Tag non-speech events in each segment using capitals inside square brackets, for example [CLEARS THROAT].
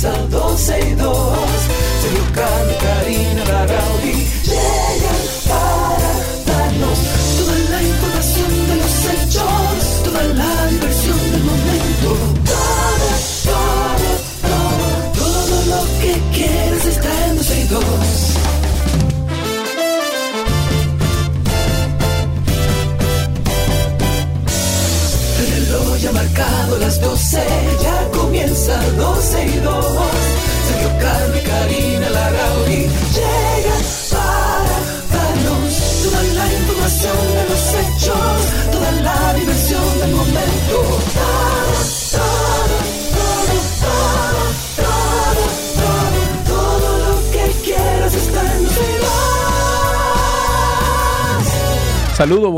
comienza 12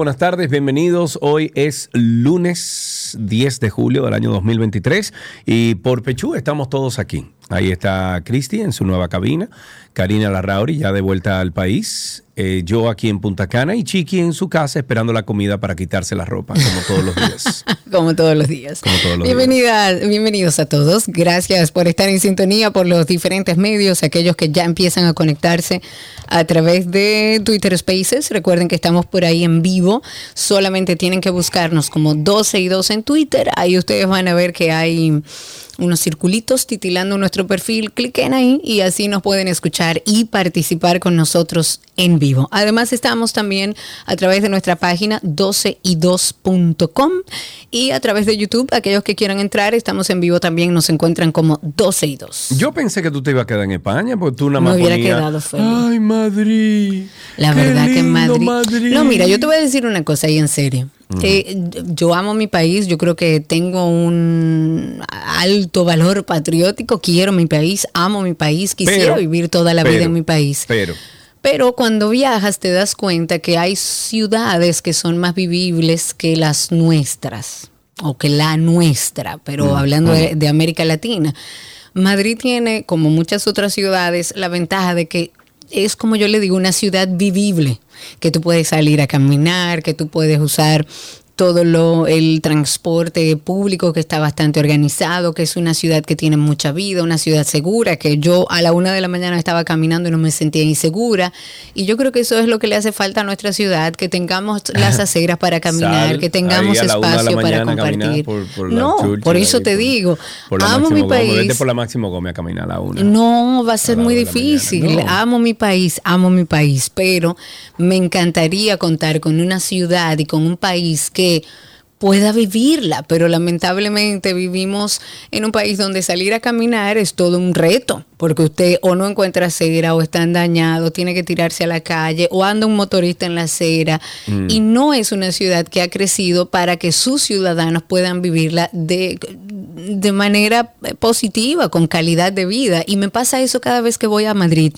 buenas tardes, bienvenidos. Hoy es lunes 10 de julio del año 2023 y por Pechú estamos todos aquí. Ahí está Cristi en su nueva cabina, Karina Larrauri ya de vuelta al país, eh, yo aquí en Punta Cana y Chiqui en su casa esperando la comida para quitarse la ropa, como todos los días. [LAUGHS] Como todos los días. Como todos los Bienvenida- Bienvenidos a todos. Gracias por estar en sintonía por los diferentes medios, aquellos que ya empiezan a conectarse a través de Twitter Spaces. Recuerden que estamos por ahí en vivo. Solamente tienen que buscarnos como 12 y 2 en Twitter. Ahí ustedes van a ver que hay unos circulitos titilando nuestro perfil. Cliquen ahí y así nos pueden escuchar y participar con nosotros en vivo. Además, estamos también a través de nuestra página 12y2.com y a través de YouTube. Aquellos que quieran entrar, estamos en vivo también. Nos encuentran como 12 y 2. Yo pensé que tú te ibas a quedar en España, porque tú nada Me más hubiera ponías, quedado feliz. Ay, Madrid. La verdad que lindo Madrid... No, mira, yo te voy a decir una cosa ahí en serio. Eh, yo amo mi país, yo creo que tengo un alto valor patriótico, quiero mi país, amo mi país, quisiera Pero- vivir toda la vida en mi país. Pero, Pero cuando viajas te das cuenta que hay ciudades que son más vivibles que las nuestras, o que la nuestra, pero hablando de, de América Latina. Madrid tiene, como muchas otras ciudades, la ventaja de que es como yo le digo, una ciudad vivible, que tú puedes salir a caminar, que tú puedes usar todo lo, el transporte público que está bastante organizado, que es una ciudad que tiene mucha vida, una ciudad segura, que yo a la una de la mañana estaba caminando y no me sentía insegura. Y yo creo que eso es lo que le hace falta a nuestra ciudad, que tengamos [LAUGHS] las aceras para caminar, Sal que tengamos espacio para compartir. por- por la no, por eso te por- digo, por amo mi. Vete país. por la Máximo Gómez a caminar a la una. No, va a ser A muy difícil. No. Amo mi país, amo mi país, pero me encantaría contar con una ciudad y con un país que pueda vivirla, pero lamentablemente vivimos en un país donde salir a caminar es todo un reto, porque usted o no encuentra acera o están dañados, tiene que tirarse a la calle o anda un motorista en la acera y no es una ciudad que ha crecido para que sus ciudadanos puedan vivirla de, de manera positiva, con calidad de vida. Y me pasa eso cada vez que voy a Madrid,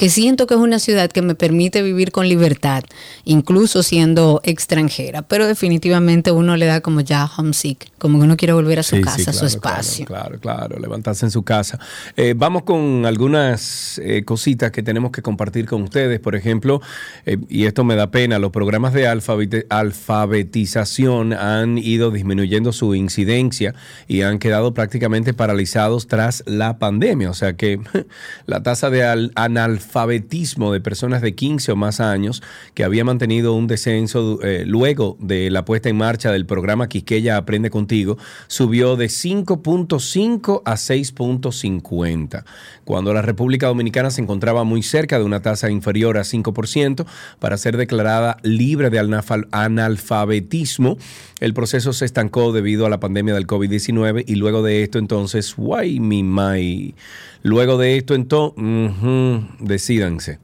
que siento que es una ciudad que me permite vivir con libertad, incluso siendo extranjera. Pero definitivamente uno le da como ya homesick, como que uno quiere volver a su Sí, casa, sí, a su espacio. Claro, claro, claro, levantarse en su casa. Eh, vamos con algunas eh, cositas que tenemos que compartir con ustedes. Por ejemplo, eh, y esto me da pena, los programas de alfabetización han ido disminuyendo su incidencia y han quedado prácticamente paralizados tras la pandemia. O sea que [LAUGHS] la tasa de al- analfabetismo de personas de 15 o más años que había mantenido un descenso eh, luego de la puesta en marcha del programa Quisqueya Aprende Contigo subió de 5.5 a 6.50. Cuando la República Dominicana se encontraba muy cerca de una tasa inferior a 5% para ser declarada libre de analfa- analfabetismo, el proceso se estancó debido a la pandemia del COVID-19 y luego de esto entonces, guay mi mai. Luego de esto entonces, decídanse.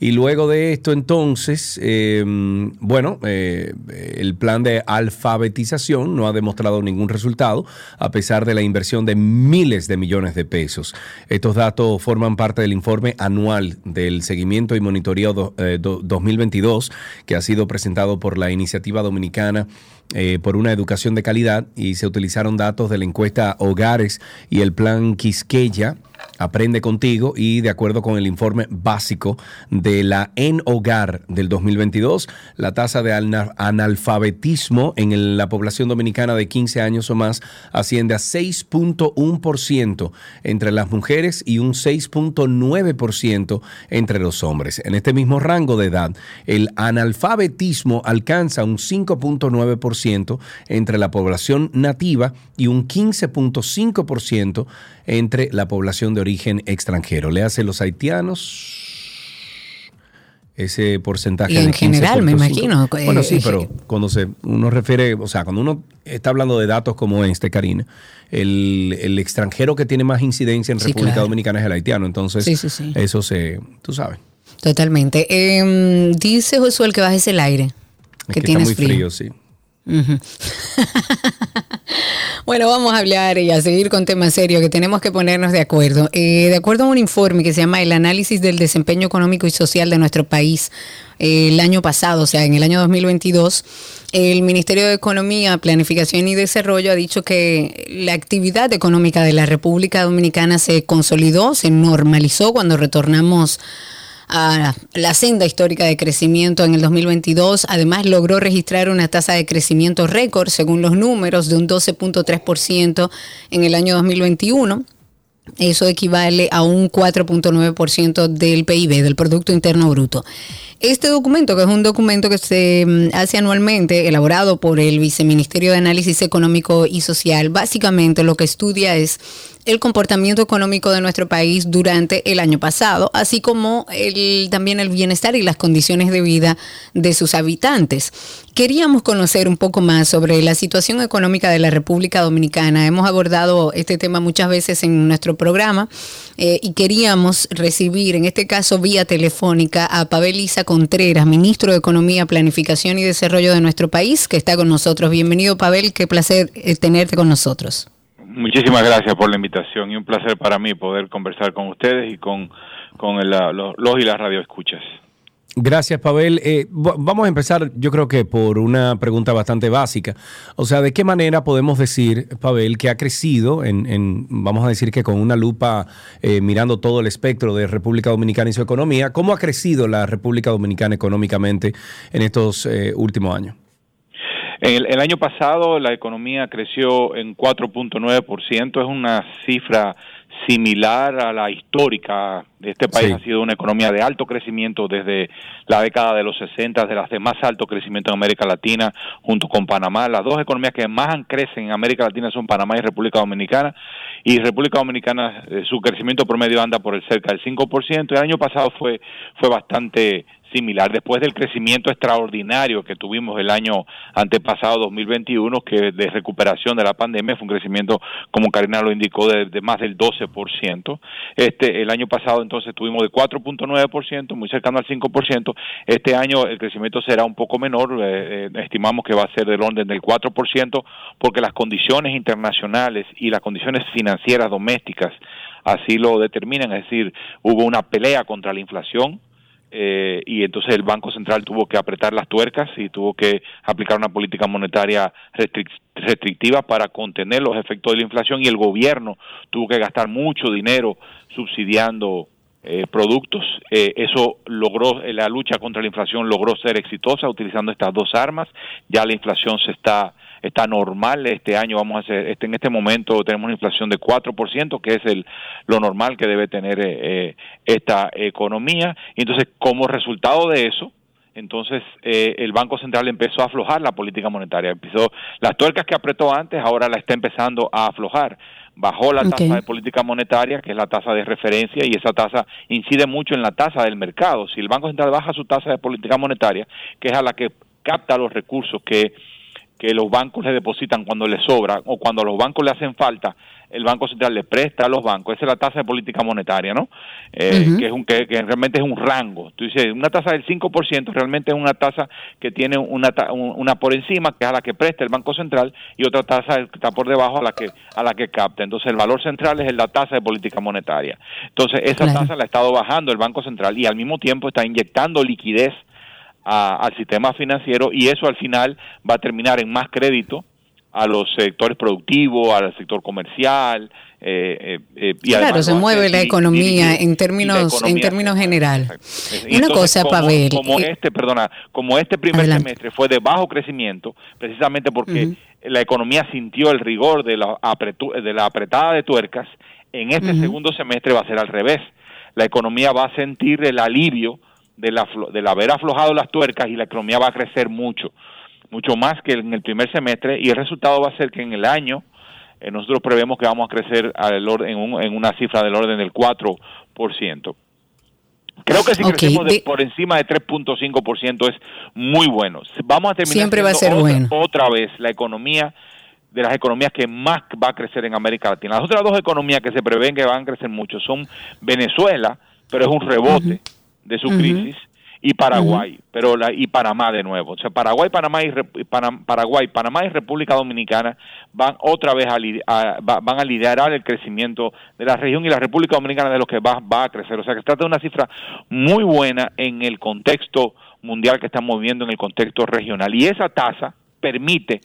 Y luego de esto, entonces, eh, bueno, eh, el plan de alfabetización no ha demostrado ningún resultado, a pesar de la inversión de miles de millones de pesos. Estos datos forman parte del informe anual del seguimiento y monitoreo do- eh, do- 2022, que ha sido presentado por la Iniciativa Dominicana eh, por una educación de calidad y se utilizaron datos de la encuesta Hogares y el plan Quisqueya. Aprende contigo y de acuerdo con el informe básico de la En Hogar del 2022, la tasa de analfabetismo en la población dominicana de 15 años o más asciende a 6.1% entre las mujeres y un 6.9% entre los hombres. En este mismo rango de edad, el analfabetismo alcanza un 5.9% entre la población nativa y un 15.5% entre la población de origen extranjero. Le hace los haitianos ese porcentaje. Y en general, me imagino. Bueno, sí, eh, pero cuando se uno refiere, o sea, cuando uno está hablando de datos como este, Karina, el, extranjero que tiene más incidencia en República Dominicana es el haitiano. Entonces, eso se, tú sabes. Totalmente. Eh, dice Josué que bajes el aire. que, que tienes está muy frío, sí. [LAUGHS] bueno, vamos a hablar y a seguir con temas serios que tenemos que ponernos de acuerdo. Eh, de acuerdo a un informe que se llama El análisis del desempeño económico y social de nuestro país eh, el año pasado, o sea, en el año 2022, el Ministerio de Economía, Planificación y Desarrollo ha dicho que la actividad económica de la República Dominicana se consolidó, se normalizó cuando retornamos a la senda histórica de crecimiento en el 2022. Además, logró registrar una tasa de crecimiento récord, según los números, de un 12.3% en el año 2021. Eso equivale a un 4.9% del PIB, del Producto Interno Bruto. Este documento, que es un documento que se mm, hace anualmente, elaborado por el Viceministerio de Análisis Económico y Social, básicamente lo que estudia es el comportamiento económico de nuestro país durante el año pasado, así como también el bienestar y las condiciones de vida de sus habitantes. Queríamos conocer un poco más sobre la situación económica de la República Dominicana. Hemos abordado este tema muchas veces en nuestro programa eh, y queríamos recibir, en este caso vía telefónica, a Pavel Isa Contreras, ministro de Economía, Planificación y Desarrollo de nuestro país, que está con nosotros. Bienvenido, Pavel, qué placer eh, tenerte con nosotros. Muchísimas gracias por la invitación y un placer para mí poder conversar con ustedes y con, con los, y las radioescuchas. Gracias, Pavel. Eh, vamos a empezar, yo creo que por una pregunta bastante básica. O sea, ¿de qué manera podemos decir, Pavel, que ha crecido en, vamos a decir que con una lupa eh, mirando todo el espectro de República Dominicana y su economía, cómo ha crecido la República Dominicana económicamente en estos eh, últimos años? El, el, año pasado la economía creció en 4.9%, es una cifra similar a la histórica de este país. Ha sido una economía de alto crecimiento desde la década de los 60, de las de más alto crecimiento en América Latina, junto con Panamá. Las dos economías que más crecen en América Latina son Panamá y República Dominicana. Y República Dominicana, eh, su crecimiento promedio anda por el cerca del 5%. El año pasado fue, fue bastante similar después del crecimiento extraordinario que tuvimos el año antepasado 2021 que de recuperación de la pandemia fue un crecimiento como Karina lo indicó de, más del 12%. Este el año pasado entonces tuvimos de 4.9%, muy cercano al 5%. Este año el crecimiento será un poco menor, eh, eh, estimamos que va a ser del orden del 4% porque las condiciones internacionales y las condiciones financieras domésticas así lo determinan, es decir, hubo una pelea contra la inflación eh, y entonces el Banco Central tuvo que apretar las tuercas y tuvo que aplicar una política monetaria restrictiva para contener los efectos de la inflación y el gobierno tuvo que gastar mucho dinero subsidiando eh, productos. Eh, eso logró, la lucha contra la inflación logró ser exitosa utilizando estas dos armas. Ya la inflación se está está normal este año vamos a hacer este en este momento tenemos una inflación de 4% que es el lo normal que debe tener eh, eh, esta economía. Y entonces como resultado de eso entonces eh, el Banco Central empezó a aflojar la política monetaria. Empezó las tuercas que apretó antes ahora la está empezando a aflojar. Bajó la tasa de política monetaria, que es la tasa de referencia, y esa tasa incide mucho en la tasa del mercado. Si el Banco Central baja su tasa de política monetaria, que es a la que capta los recursos que que los bancos le depositan cuando les sobra o cuando a los bancos le hacen falta, el Banco Central le presta a los bancos. Esa es la tasa de política monetaria, ¿no? Eh, que, es un, que, realmente es un rango. Tú dices, una tasa del 5% realmente es una tasa que tiene una, una por encima, que es a la que presta el Banco Central, y otra tasa que está por debajo a la que, a la que capta. Entonces, el valor central es la tasa de política monetaria. Entonces, esa tasa la ha estado bajando el Banco Central y al mismo tiempo está inyectando liquidez al sistema financiero y eso al final va a terminar en más crédito a los sectores productivos, al sector comercial. Eh, eh, y claro, se mueve la economía en términos en términos general. Una cosa, para ver Como este, perdona, como este primer semestre fue de bajo crecimiento, precisamente porque la economía sintió el rigor de la, de la apretada de tuercas, en este segundo semestre va a ser al revés. La economía va a sentir el alivio de, la, de haber aflojado las tuercas y la economía va a crecer mucho, mucho más que en el primer semestre y el resultado va a ser que en el año eh, nosotros prevemos que vamos a crecer al en, en, una cifra del orden del 4%. Creo que si crecemos por encima de 3.5% es muy bueno. Vamos a terminar Siempre va a ser otra, bueno. otra vez la economía de las economías que más va a crecer en América Latina. Las otras dos economías que se prevén que van a crecer mucho son Venezuela, pero es un rebote de su crisis, y Paraguay, pero la, y Panamá de nuevo. O sea, Paraguay, Panamá y Paraguay, Panamá y República Dominicana van otra vez a, van a liderar el crecimiento de la región y la República Dominicana de lo que va, va a crecer. O sea, que se trata de una cifra muy buena en el contexto mundial que estamos viviendo, en el contexto regional. Y esa tasa permite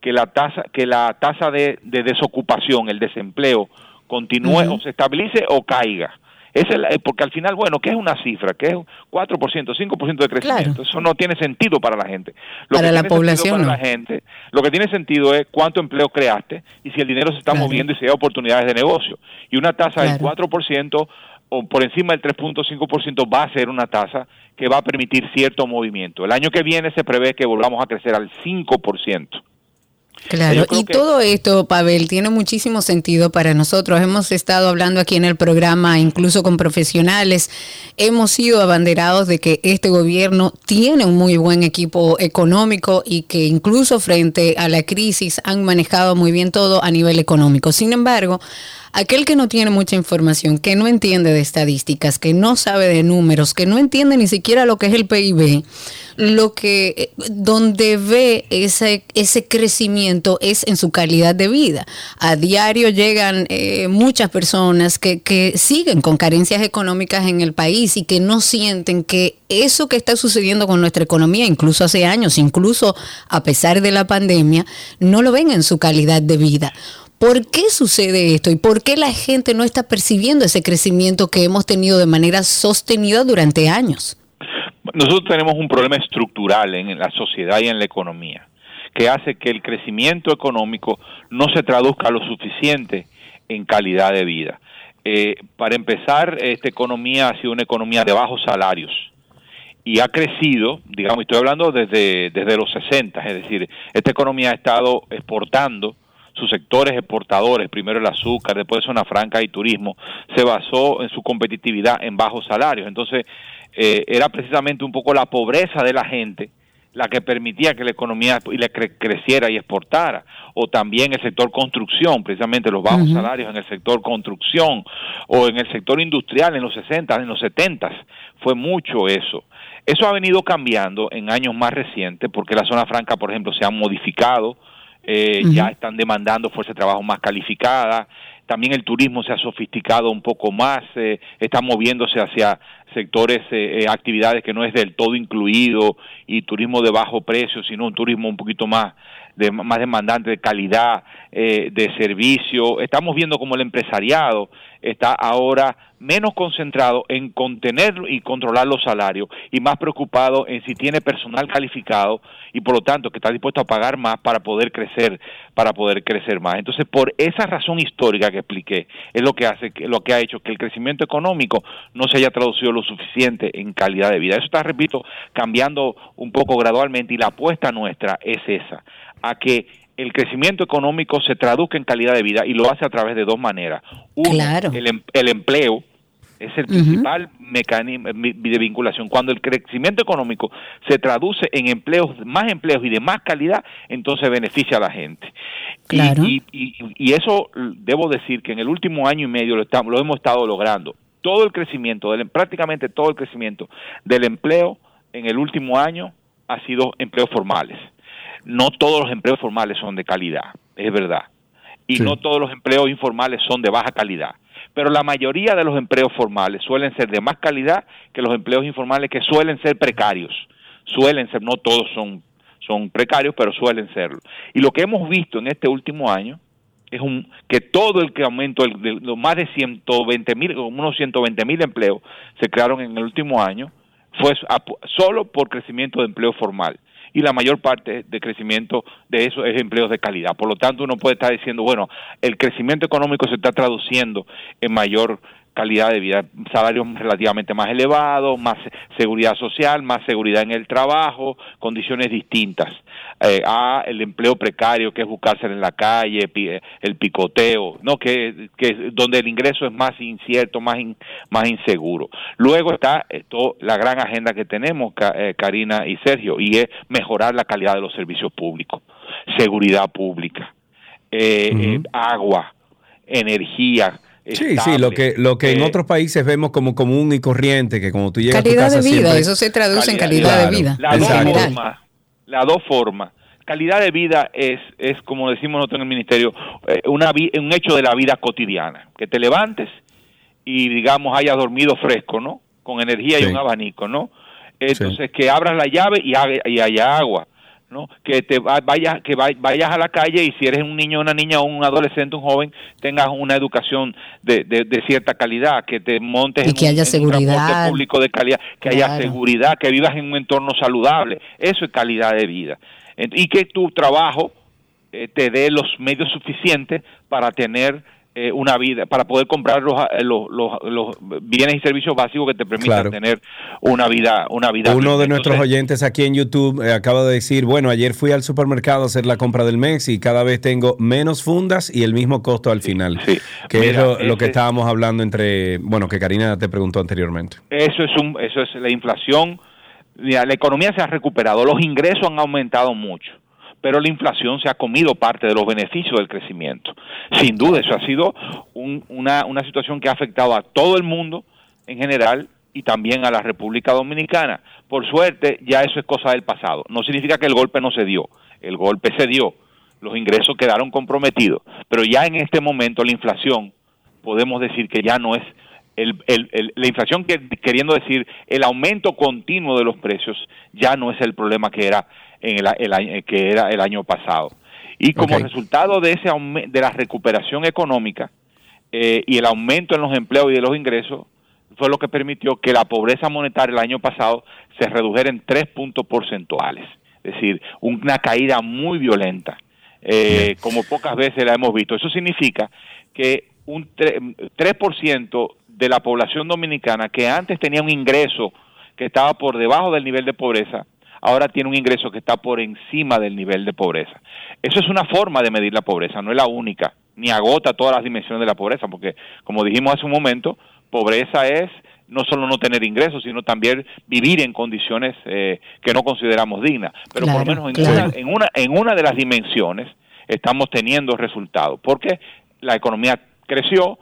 que la tasa que la tasa de, desocupación, el desempleo, continúe o se estabilice o caiga. Es eh, porque al final, bueno, ¿qué es una cifra? ¿Qué es 4%, 5% de crecimiento? Eso no tiene sentido para la gente. Lo para la población. Para la gente, lo que tiene sentido es cuánto empleo creaste y si el dinero se está moviendo y si hay oportunidades de negocio. Y una tasa del 4% o por encima del 3.5% va a ser una tasa que va a permitir cierto movimiento. El año que viene se prevé que volvamos a crecer al 5%. Claro, y todo esto, Pavel, tiene muchísimo sentido para nosotros. Hemos estado hablando aquí en el programa, incluso con profesionales, hemos sido abanderados de que este gobierno tiene un muy buen equipo económico y que incluso frente a la crisis han manejado muy bien todo a nivel económico. Sin embargo, aquel que no tiene mucha información, que no entiende de estadísticas, que no sabe de números, que no entiende ni siquiera lo que es el PIB, lo que eh, donde ve ese, crecimiento es en su calidad de vida. A diario llegan eh, muchas personas que siguen con carencias económicas en el país y que no sienten que eso que está sucediendo con nuestra economía, incluso hace años, incluso a pesar de la pandemia, no lo ven en su calidad de vida. ¿Por qué sucede esto y por qué la gente no está percibiendo ese crecimiento que hemos tenido de manera sostenida durante años? Nosotros tenemos un problema estructural en la sociedad y en la economía que hace que el crecimiento económico no se traduzca lo suficiente en calidad de vida. Eh, para empezar, esta economía ha sido una economía de bajos salarios y ha crecido, digamos, estoy hablando desde, desde los 60, es decir, esta economía ha estado exportando sus sectores exportadores, primero el azúcar, después zona franca y turismo, se basó en su competitividad en bajos salarios. Entonces, eh, era precisamente un poco la pobreza de la gente la que permitía que la economía le creciera y exportara, o también el sector construcción, precisamente los bajos salarios en el sector construcción, o en el sector industrial en los 60, en los 70, fue mucho eso. Eso ha venido cambiando en años más recientes porque la zona franca, por ejemplo, se ha modificado, eh, ya están demandando fuerza de trabajo más calificada, también el turismo se ha sofisticado un poco más, eh, está moviéndose hacia sectores, eh, actividades que no es del todo incluido y turismo de bajo precio, sino un turismo un poquito más de más demandante de calidad de servicio. Estamos viendo como el empresariado está ahora menos concentrado en contener y controlar los salarios y más preocupado en si tiene personal calificado y por lo tanto que está dispuesto a pagar más para poder crecer, para poder crecer más. Entonces, por esa razón histórica que expliqué, es lo que hace lo que ha hecho que el crecimiento económico no se haya traducido lo suficiente en calidad de vida. Eso está, repito, cambiando un poco gradualmente y la apuesta nuestra es esa, a que el crecimiento económico se traduzca en calidad de vida y lo hace a través de dos maneras. Uno, el, em, el, empleo es el principal mecanismo de vinculación. Cuando el crecimiento económico se traduce en empleos, más empleos y de más calidad, entonces beneficia a la gente. Y, y, eso debo decir que en el último año y medio lo, estamos, lo hemos estado logrando. Todo el crecimiento, del, prácticamente todo el crecimiento del empleo en el último año ha sido empleos formales no todos los empleos formales son de calidad, es verdad. Y no todos los empleos informales son de baja calidad. Pero la mayoría de los empleos formales suelen ser de más calidad que los empleos informales que suelen ser precarios. Suelen ser, no todos son son precarios, pero suelen serlo. Y lo que hemos visto en este último año es un, que todo el que aumentó, de, los más de 120 mil, unos 120 mil empleos se crearon en el último año, fue solo por crecimiento de empleo formal. Y la mayor parte de crecimiento de eso es empleos de calidad. Por lo tanto, uno puede estar diciendo, bueno, el crecimiento económico se está traduciendo en mayor calidad de vida, salarios relativamente más elevados, más seguridad social, más seguridad en el trabajo, condiciones distintas eh, a el empleo precario que es buscarse en la calle, el picoteo, no que, que donde el ingreso es más incierto, más más inseguro. Luego está esto, la gran agenda que tenemos, eh, Karina y Sergio, y es mejorar la calidad de los servicios públicos, seguridad pública, eh, agua, energía, Sí, sí, lo que, lo que en eh, otros países vemos como común y corriente, que como tú llegas calidad a tu casa de vida, eso se traduce en calidad de vida. Las dos formas, las dos formas. Calidad de vida es, es como decimos nosotros en el ministerio, eh, una, un hecho de la vida cotidiana. Que te levantes y, digamos, hayas dormido fresco, ¿no? Con energía y un abanico, ¿no? Entonces, que abras la llave y, y haya agua ¿no? que te vayas que vayas a la calle y si eres un niño una niña o un adolescente un joven tengas una educación de, de, cierta calidad que te montes y que haya seguridad. público de calidad que haya seguridad que vivas en un entorno saludable. Eso es calidad de vida. Y que tu trabajo eh, te dé los medios suficientes para tener eh, una vida, para poder comprar eh, los, los, los, bienes y servicios básicos que te permitan tener una vida. Una vida Uno de nuestros oyentes aquí en YouTube eh, acaba de decir, bueno, ayer fui al supermercado a hacer la compra del mes y cada vez tengo menos fundas y el mismo costo al final. Que es lo, que estábamos hablando entre, bueno, que Karina te preguntó anteriormente. Eso es, un, eso es la inflación. La economía se ha recuperado, los ingresos han aumentado mucho pero la inflación se ha comido parte de los beneficios del crecimiento. Sin duda, eso ha sido una, una situación que ha afectado a todo el mundo en general y también a la República Dominicana. Por suerte, ya eso es cosa del pasado. No significa que el golpe no se dio, el golpe se dio, los ingresos quedaron comprometidos, pero ya en este momento la inflación, podemos decir que ya no es el, el, la inflación, que, queriendo decir el aumento continuo de los precios, ya no es el problema que era en el, que era el año pasado. Y como resultado de ese de la recuperación económica eh, y el aumento en los empleos y de los ingresos fue lo que permitió que la pobreza monetaria el año pasado se redujera en tres puntos porcentuales, es decir, una caída muy violenta, eh, como pocas veces la hemos visto. Eso significa que un 3% de la población dominicana que antes tenía un ingreso que estaba por debajo del nivel de pobreza, ahora tiene un ingreso que está por encima del nivel de pobreza. Eso es una forma de medir la pobreza, no es la única, ni agota todas las dimensiones de la pobreza, porque como dijimos hace un momento, pobreza es no solo no tener ingresos, sino también vivir en condiciones eh, que no consideramos dignas. Pero por lo menos en, una, en, una, en una de las dimensiones estamos teniendo resultados, porque la economía creció,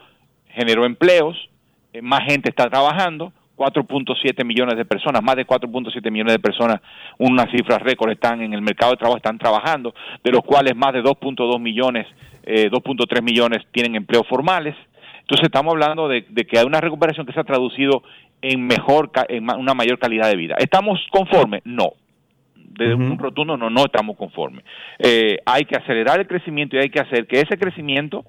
generó empleos, eh, más gente está trabajando, 4.7 millones de personas, más de 4.7 millones de personas, una cifra récord, están en el mercado de trabajo, están trabajando, de los cuales más de 2.2 millones, 2.3 eh, millones tienen empleos formales. Entonces estamos hablando de, que hay una recuperación que se ha traducido en mejor, en una mayor calidad de vida. ¿Estamos conformes? No. Desde un rotundo no, no estamos conformes. Eh, hay que acelerar el crecimiento y hay que hacer que ese crecimiento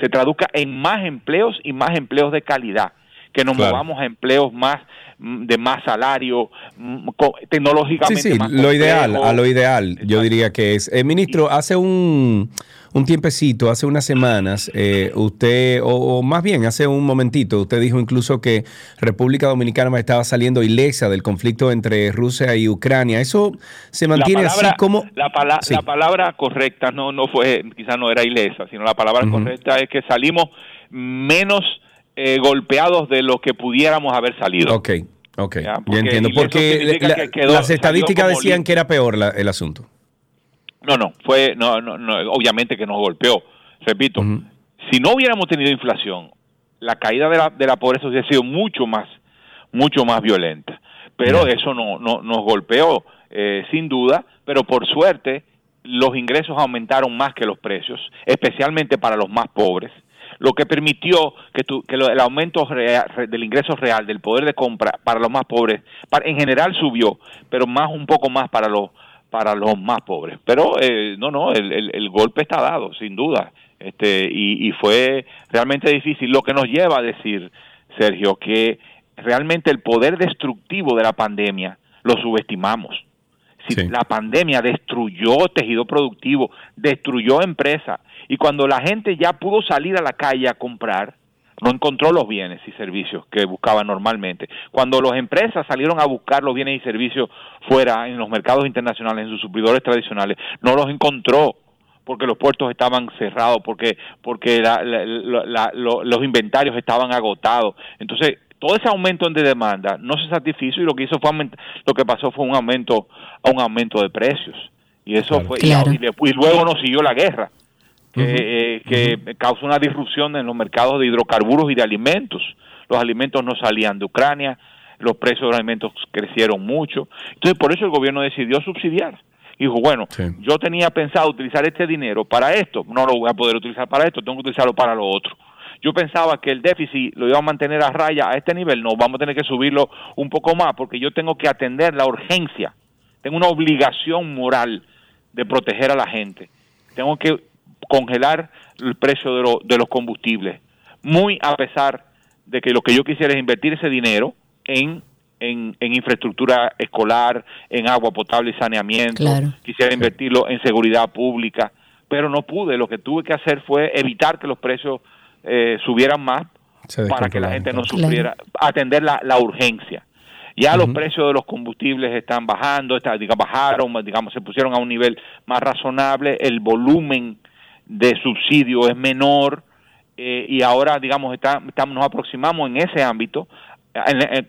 se traduzca en más empleos y más empleos de calidad que nos movamos a empleos más de más salario, mm, tecnológicamente sí, sí, lo ideal, a lo ideal, yo diría que es. Eh, ministro, hace un, un tiempecito, hace unas semanas, eh, usted, o, más bien hace un momentito, usted dijo incluso que República Dominicana estaba saliendo ilesa del conflicto entre Rusia y Ucrania. ¿Eso se mantiene así como...? La, la, palabra correcta no, no fue, quizás no era ilesa, sino la palabra correcta es que salimos menos eh, golpeados de lo que pudiéramos haber salido. Ok, ok, ya, entiendo. Porque las estadísticas decían que era peor el asunto. No, no, fue, no, no, obviamente que nos golpeó. Repito, si no hubiéramos tenido inflación, la caída de la, de la pobreza hubiera sido mucho más, mucho más violenta. Pero eso no, no nos golpeó, eh, sin duda, pero por suerte los ingresos aumentaron más que los precios, especialmente para los más pobres lo que permitió que, el aumento del ingreso real, del poder de compra para los más pobres, en general subió, pero más un poco más para los para los más pobres. Pero eh, no, no, el, el, golpe está dado, sin duda. Este, y, y fue realmente difícil, lo que nos lleva a decir, Sergio, que realmente el poder destructivo de la pandemia lo subestimamos. Si La pandemia destruyó tejido productivo, destruyó empresas, y cuando la gente ya pudo salir a la calle a comprar, no encontró los bienes y servicios que buscaba normalmente. Cuando las empresas salieron a buscar los bienes y servicios fuera, en los mercados internacionales, en sus suplidores tradicionales, no los encontró porque los puertos estaban cerrados, porque, porque los inventarios estaban agotados. Entonces, todo ese aumento de demanda no se satisfizo y lo que hizo fue lo que pasó fue un aumento a un aumento de precios y eso fue y, y, luego nos siguió la guerra que, eh, causó una disrupción en los mercados de hidrocarburos y de alimentos. Los alimentos no salían de Ucrania, los precios de los alimentos crecieron mucho. Entonces, por eso el gobierno decidió subsidiar. Dijo, bueno, yo tenía pensado utilizar este dinero para esto, no lo voy a poder utilizar para esto, tengo que utilizarlo para lo otro. Yo pensaba que el déficit lo iba a mantener a raya a este nivel, no, vamos a tener que subirlo un poco más porque yo tengo que atender la urgencia, tengo una obligación moral de proteger a la gente, tengo que congelar el precio de, de los combustibles, muy a pesar de que lo que yo quisiera es invertir ese dinero en en, en, infraestructura escolar, en agua potable y saneamiento, quisiera invertirlo en seguridad pública, pero no pude. Lo que tuve que hacer fue evitar que los precios eh, subieran más para que la gente no sufriera, atender la, la urgencia. Ya los precios de los combustibles están bajando, está, digamos, bajaron, digamos, se pusieron a un nivel más razonable, el volumen de subsidio es menor eh, y ahora, digamos, está, estamos, nos aproximamos en ese ámbito.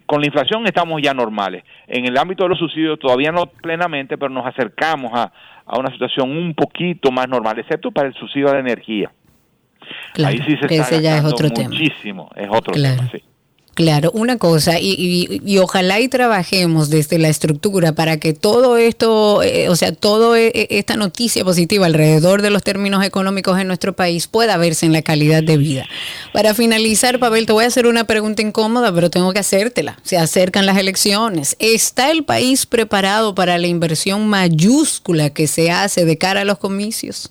con la inflación estamos ya normales. En el ámbito de los subsidios todavía no plenamente, pero nos acercamos a, a una situación un poquito más normal, excepto para el subsidio de energía. Ahí sí se está ya es otro muchísimo, es otro tema, sí. Claro, una cosa, y, y, ojalá y trabajemos desde la estructura para que todo esto, eh, o sea, toda e, e, esta noticia positiva alrededor de los términos económicos en nuestro país pueda verse en la calidad de vida. Para finalizar, Pavel, te voy a hacer una pregunta incómoda, pero tengo que hacértela. Se acercan las elecciones. ¿Está el país preparado para la inversión mayúscula que se hace de cara a los comicios?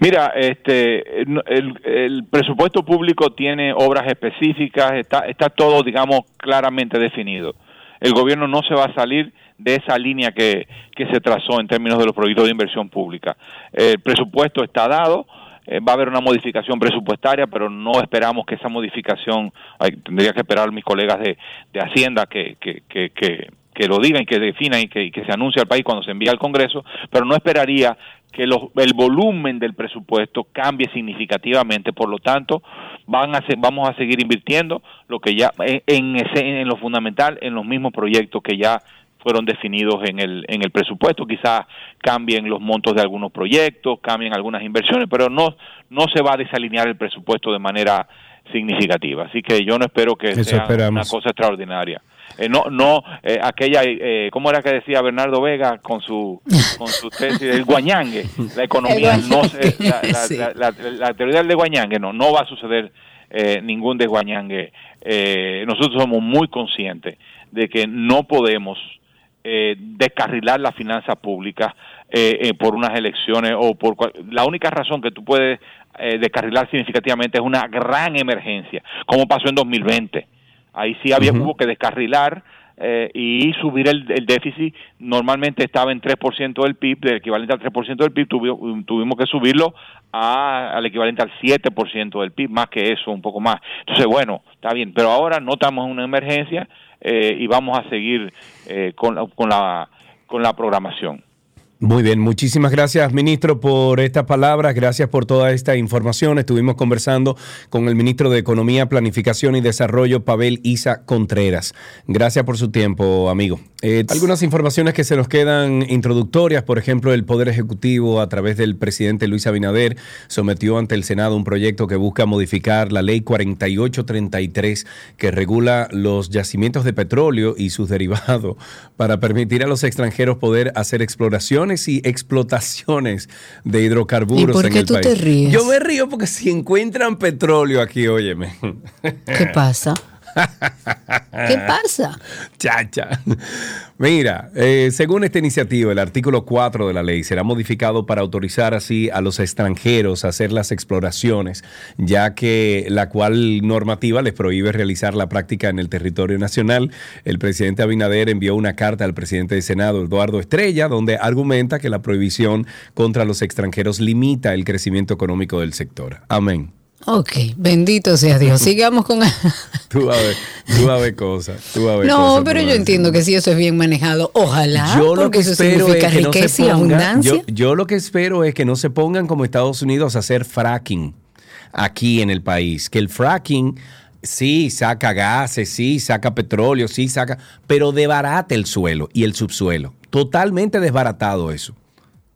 Mira, este, el, presupuesto público tiene obras específicas, está, está todo, digamos, claramente definido. El gobierno no se va a salir de esa línea que, que se trazó en términos de los proyectos de inversión pública. El presupuesto está dado, eh, va a haber una modificación presupuestaria, pero no esperamos que esa modificación, tendría que esperar a mis colegas de, Hacienda que, que, que, que, lo digan y que definan y que, y que se anuncie al país cuando se envía al Congreso, pero no esperaría que el volumen del presupuesto cambie significativamente, por lo tanto, van a vamos a seguir invirtiendo lo que ya en, en lo fundamental en los mismos proyectos que ya fueron definidos en el en el presupuesto, quizás cambien los montos de algunos proyectos, cambien algunas inversiones, pero no no se va a desalinear el presupuesto de manera significativa, así que yo no espero que sea una cosa extraordinaria. Eh, no, no, eh, aquella, eh, ¿cómo era que decía Bernardo Vega con su, con su tesis del guañangue? La economía, no [LAUGHS] la, la, teoría del guañangue, no, no va a suceder eh, ningún desguañangue. Eh, nosotros somos muy conscientes de que no podemos descarrilar la finanza pública eh, por unas elecciones o por la única razón que tú puedes descarrilar significativamente es una gran emergencia, como pasó en 2020 Ahí sí había hubo que descarrilar eh, y subir el, déficit. Normalmente estaba en 3% del PIB, del equivalente al 3% del PIB, tuvimos, que subirlo al equivalente al 7% del PIB, más que eso, un poco más. Entonces, bueno, está bien, pero ahora no estamos en una emergencia eh, y vamos a seguir eh, con, con, la, con la programación. Muy bien, muchísimas gracias, ministro, por estas palabras. Gracias por toda esta información. Estuvimos conversando con el ministro de Economía, Planificación y Desarrollo, Pavel Isa Contreras. Gracias por su tiempo, amigo. Eh, algunas informaciones que se nos quedan introductorias, por ejemplo, el Poder Ejecutivo, a través del presidente Luis Abinader, sometió ante el Senado un proyecto que busca modificar la ley 4833, que regula los yacimientos de petróleo y sus derivados, para permitir a los extranjeros poder hacer exploración y explotaciones de hidrocarburos ¿Y por qué tú te ríes? Yo me río porque si encuentran petróleo aquí, óyeme. ¿Qué pasa? ¿Qué pasa? Chacha. Mira, eh, según esta iniciativa, el artículo 4 de la ley será modificado para autorizar así a los extranjeros a hacer las exploraciones, ya que la cual normativa les prohíbe realizar la práctica en el territorio nacional. El presidente Abinader envió una carta al presidente del Senado, Eduardo Estrella, donde argumenta que la prohibición contra los extranjeros limita el crecimiento económico del sector. Amén. Ok, bendito sea Dios. Sigamos con... [LAUGHS] tú vas a ver, tú vas a ver cosas. Tú vas a ver no, cosas, pero yo entiendo que sí, eso es bien manejado. Ojalá, Yo lo porque que eso espero significa es que no se riqueza y pongan- abundancia. Yo, yo lo que espero es que no se pongan como Estados Unidos a hacer fracking aquí en el país. Que el fracking sí saca gases, sí saca petróleo, sí saca, pero desbarata el suelo y el subsuelo. Totalmente desbaratado eso.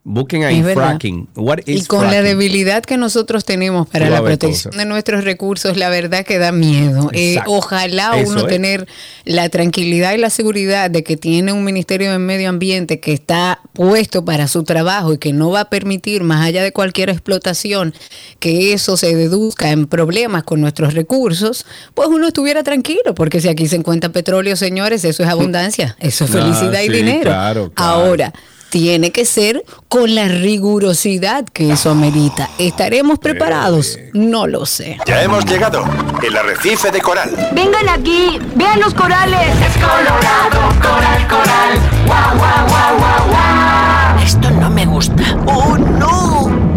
Busquen ahí fracking. What Y con la debilidad que nosotros tenemos para la protección de nuestros recursos, la verdad que da miedo. Eh, ojalá Eso uno es. tener la tranquilidad y la seguridad de que tiene un Ministerio de Medio Ambiente que está puesto para su trabajo y que no va a permitir, más allá de cualquier explotación, que eso se deduzca en problemas con nuestros recursos, pues uno estuviera tranquilo, porque si aquí se encuentra petróleo, señores, eso es [LAUGHS] abundancia, eso es Ah, felicidad y dinero. claro, claro. Ahora, tiene que ser con la rigurosidad que eso amerita. ¿Estaremos preparados? No lo sé. Ya hemos llegado. El arrecife de coral. Vengan aquí, vean los corales. Es colorado, coral, coral. Guau, guau, guau, guau, guau. Esto no me gusta. ¡Oh, no!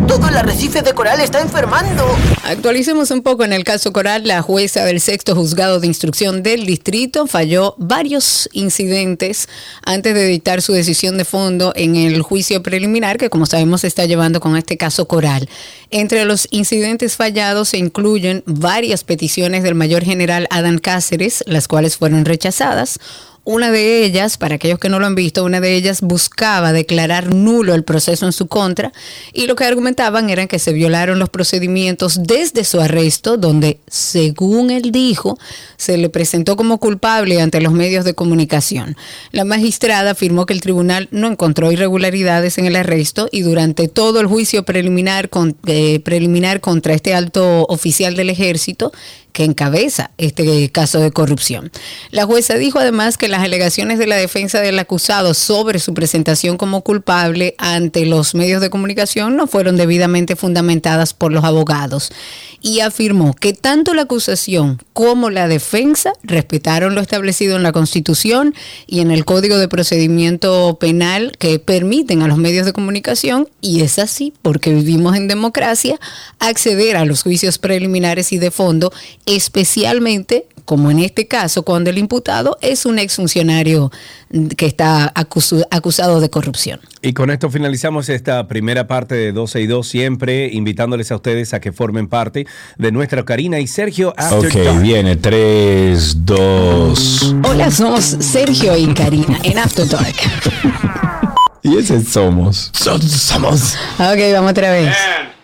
Todo el arrecife de coral está enfermando. Actualicemos un poco en el caso Coral. La jueza del sexto juzgado de instrucción del distrito falló varios incidentes antes de dictar su decisión de fondo en el juicio preliminar que, como sabemos, se está llevando con este caso Coral. Entre los incidentes fallados se incluyen varias peticiones del mayor general Adán Cáceres, las cuales fueron rechazadas. Una de ellas, para aquellos que no lo han visto, una de ellas buscaba declarar nulo el proceso en su contra y lo que argumentaban era que se violaron los procedimientos desde su arresto, donde, según él dijo, se le presentó como culpable ante los medios de comunicación. La magistrada afirmó que el tribunal no encontró irregularidades en el arresto y durante todo el juicio preliminar, con- eh, preliminar contra este alto oficial del ejército, que encabeza este caso de corrupción. La jueza dijo además que las alegaciones de la defensa del acusado sobre su presentación como culpable ante los medios de comunicación no fueron debidamente fundamentadas por los abogados y afirmó que tanto la acusación como la defensa respetaron lo establecido en la Constitución y en el Código de Procedimiento Penal que permiten a los medios de comunicación, y es así porque vivimos en democracia, acceder a los juicios preliminares y de fondo, especialmente como en este caso, cuando el imputado es un exfuncionario que está acusado de corrupción. Y con esto finalizamos esta primera parte de 12 y 2, siempre invitándoles a ustedes a que formen parte de nuestra Karina y Sergio After Ok, Dark. viene 3, 2. Hola, somos Sergio y Karina en After Dark. [LAUGHS] Y ese somos. somos. Ok, vamos otra vez.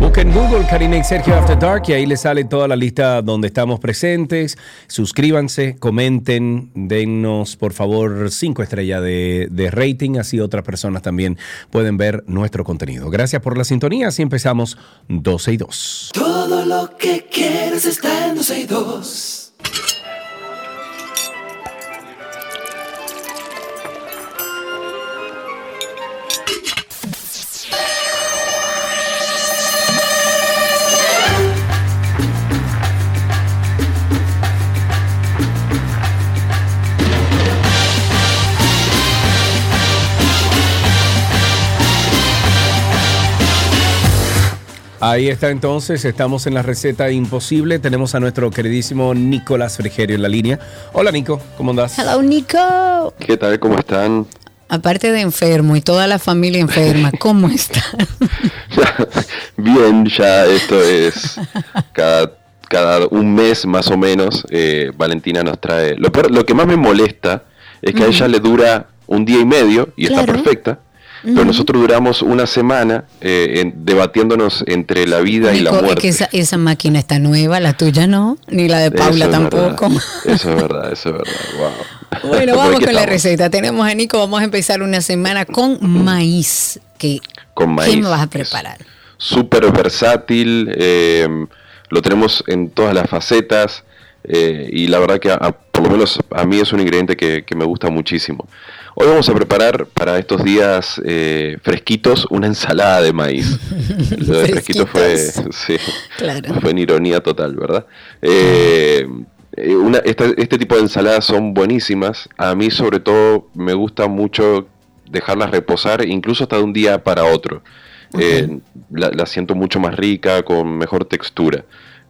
Busquen Google Karina y Sergio After Dark y ahí les sale toda la lista donde estamos presentes. Suscríbanse, comenten, dennos por favor cinco estrellas de, de rating, así otras personas también pueden ver nuestro contenido. Gracias por la sintonía, así empezamos 12 y 2. Todo lo que quieres está en 12 y 2. Ahí está entonces, estamos en la receta imposible. Tenemos a nuestro queridísimo Nicolás Frigerio en la línea. Hola Nico, ¿cómo andas? Hello, Nico. ¿Qué tal? ¿Cómo están? Aparte de enfermo y toda la familia enferma, [LAUGHS] ¿cómo están? [LAUGHS] Bien, ya esto es cada, cada un mes más o menos. eh, Valentina nos trae. Lo, peor- lo que más me molesta es que a ella le dura un día y medio y está perfecta. Pero nosotros duramos una semana eh, en- debatiéndonos entre la vida y la Nico, es muerte. que esa, esa máquina está nueva, la tuya no, ni la de Paula tampoco. Eso es verdad, eso es verdad. Wow. Bueno, [LAUGHS] vamos con la receta. Tenemos a Nico, vamos a empezar una semana con maíz. Que, Con maíz. ¿Qué me vas a preparar? Súper versátil, eh, lo tenemos en todas las facetas eh, y la verdad que a- por lo menos a mí es un ingrediente que, que me gusta muchísimo. Hoy vamos a preparar para estos días eh, fresquitos una ensalada de maíz. [LAUGHS] Lo de fresquito fue, sí, Claro. fue en ironía total, ¿verdad? Eh, una- este tipo de ensaladas son buenísimas. A mí sobre todo me gusta mucho dejarlas reposar, incluso hasta de un día para otro. Eh, la, la siento mucho más rica, con mejor textura.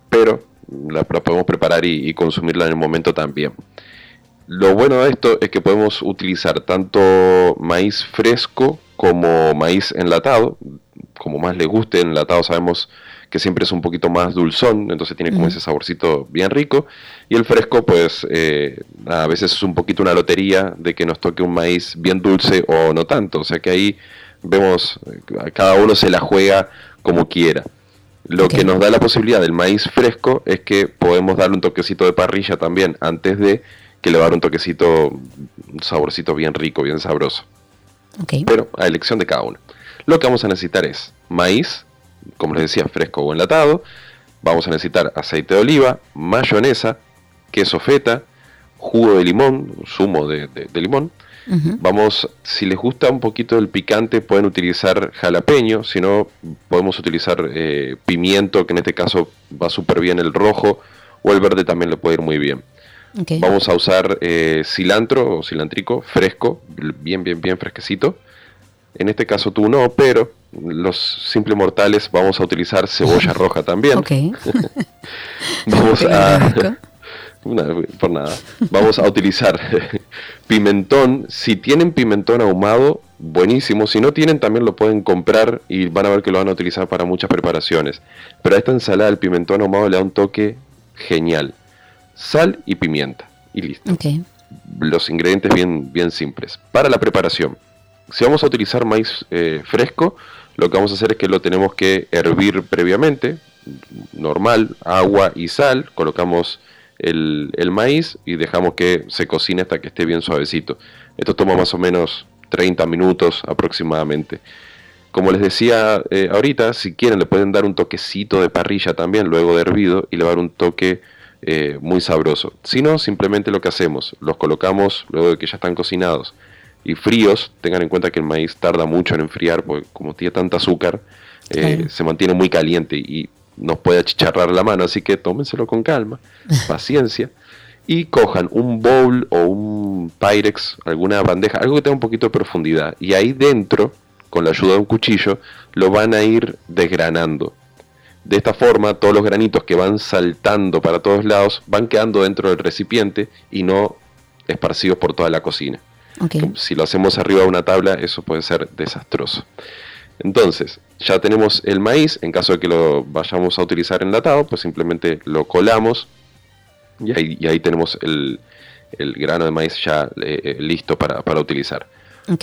Pero la, la podemos preparar y, y consumirla en el momento también. Lo bueno de esto es que podemos utilizar tanto maíz fresco como maíz enlatado, como más le guste, enlatado sabemos que siempre es un poquito más dulzón, entonces tiene como ese saborcito bien rico, y el fresco pues eh, a veces es un poquito una lotería de que nos toque un maíz bien dulce o no tanto, o sea que ahí vemos, eh, cada uno se la juega como quiera. Lo que nos da la posibilidad del maíz fresco es que podemos darle un toquecito de parrilla también antes de que le va a dar un toquecito, un saborcito bien rico, bien sabroso. Ok. Pero a elección de cada uno. Lo que vamos a necesitar es maíz, como les decía, fresco o enlatado. Vamos a necesitar aceite de oliva, mayonesa, queso feta, jugo de limón, zumo de, de- de limón. Vamos, si les gusta un poquito el picante, pueden utilizar jalapeño, si no, podemos utilizar eh, pimiento, que en este caso va súper bien el rojo, o el verde también le puede ir muy bien. Vamos a usar eh, cilantro o cilantrico fresco, bien, bien, bien fresquecito. En este caso tú no, pero los simples mortales vamos a utilizar cebolla [LAUGHS] roja también. Ok. [LAUGHS] Vamos a... [LAUGHS] Una- por nada. Vamos a utilizar pimentón. Si tienen pimentón ahumado, buenísimo. Si no tienen, también lo pueden comprar y van a ver que lo van a utilizar para muchas preparaciones. Pero a esta ensalada el pimentón ahumado le da un toque genial. Sal y pimienta. Y listo los ingredientes bien, bien simples. Para la preparación, si vamos a utilizar maíz eh, fresco, lo que vamos a hacer es que lo tenemos que hervir previamente, normal, agua y sal, colocamos el, el maíz y dejamos que se cocine hasta que esté bien suavecito. Esto toma más o menos 30 minutos aproximadamente. Como les decía eh, ahorita, si quieren le pueden dar un toquecito de parrilla también luego de hervido y le va a dar un toque eh, muy sabroso. Si no, simplemente lo que hacemos, los colocamos luego de que ya están cocinados y fríos. Tengan en cuenta que el maíz tarda mucho en enfriar porque como tiene tanta azúcar, eh, se mantiene muy caliente y nos puede achicharrar la mano. Así que tómenselo con calma, [LAUGHS] paciencia. Y cojan un bowl o un Pyrex, alguna bandeja, algo que tenga un poquito de profundidad. Y ahí dentro, con la ayuda de un cuchillo, lo van a ir desgranando. De esta forma, todos los granitos que van saltando para todos lados van quedando dentro del recipiente y no esparcidos por toda la cocina. Si lo hacemos arriba de una tabla, eso puede ser desastroso. Entonces, ya tenemos el maíz, en caso de que lo vayamos a utilizar enlatado, pues simplemente lo colamos y ahí, y ahí tenemos el, el grano de maíz ya eh, eh, listo para, para utilizar.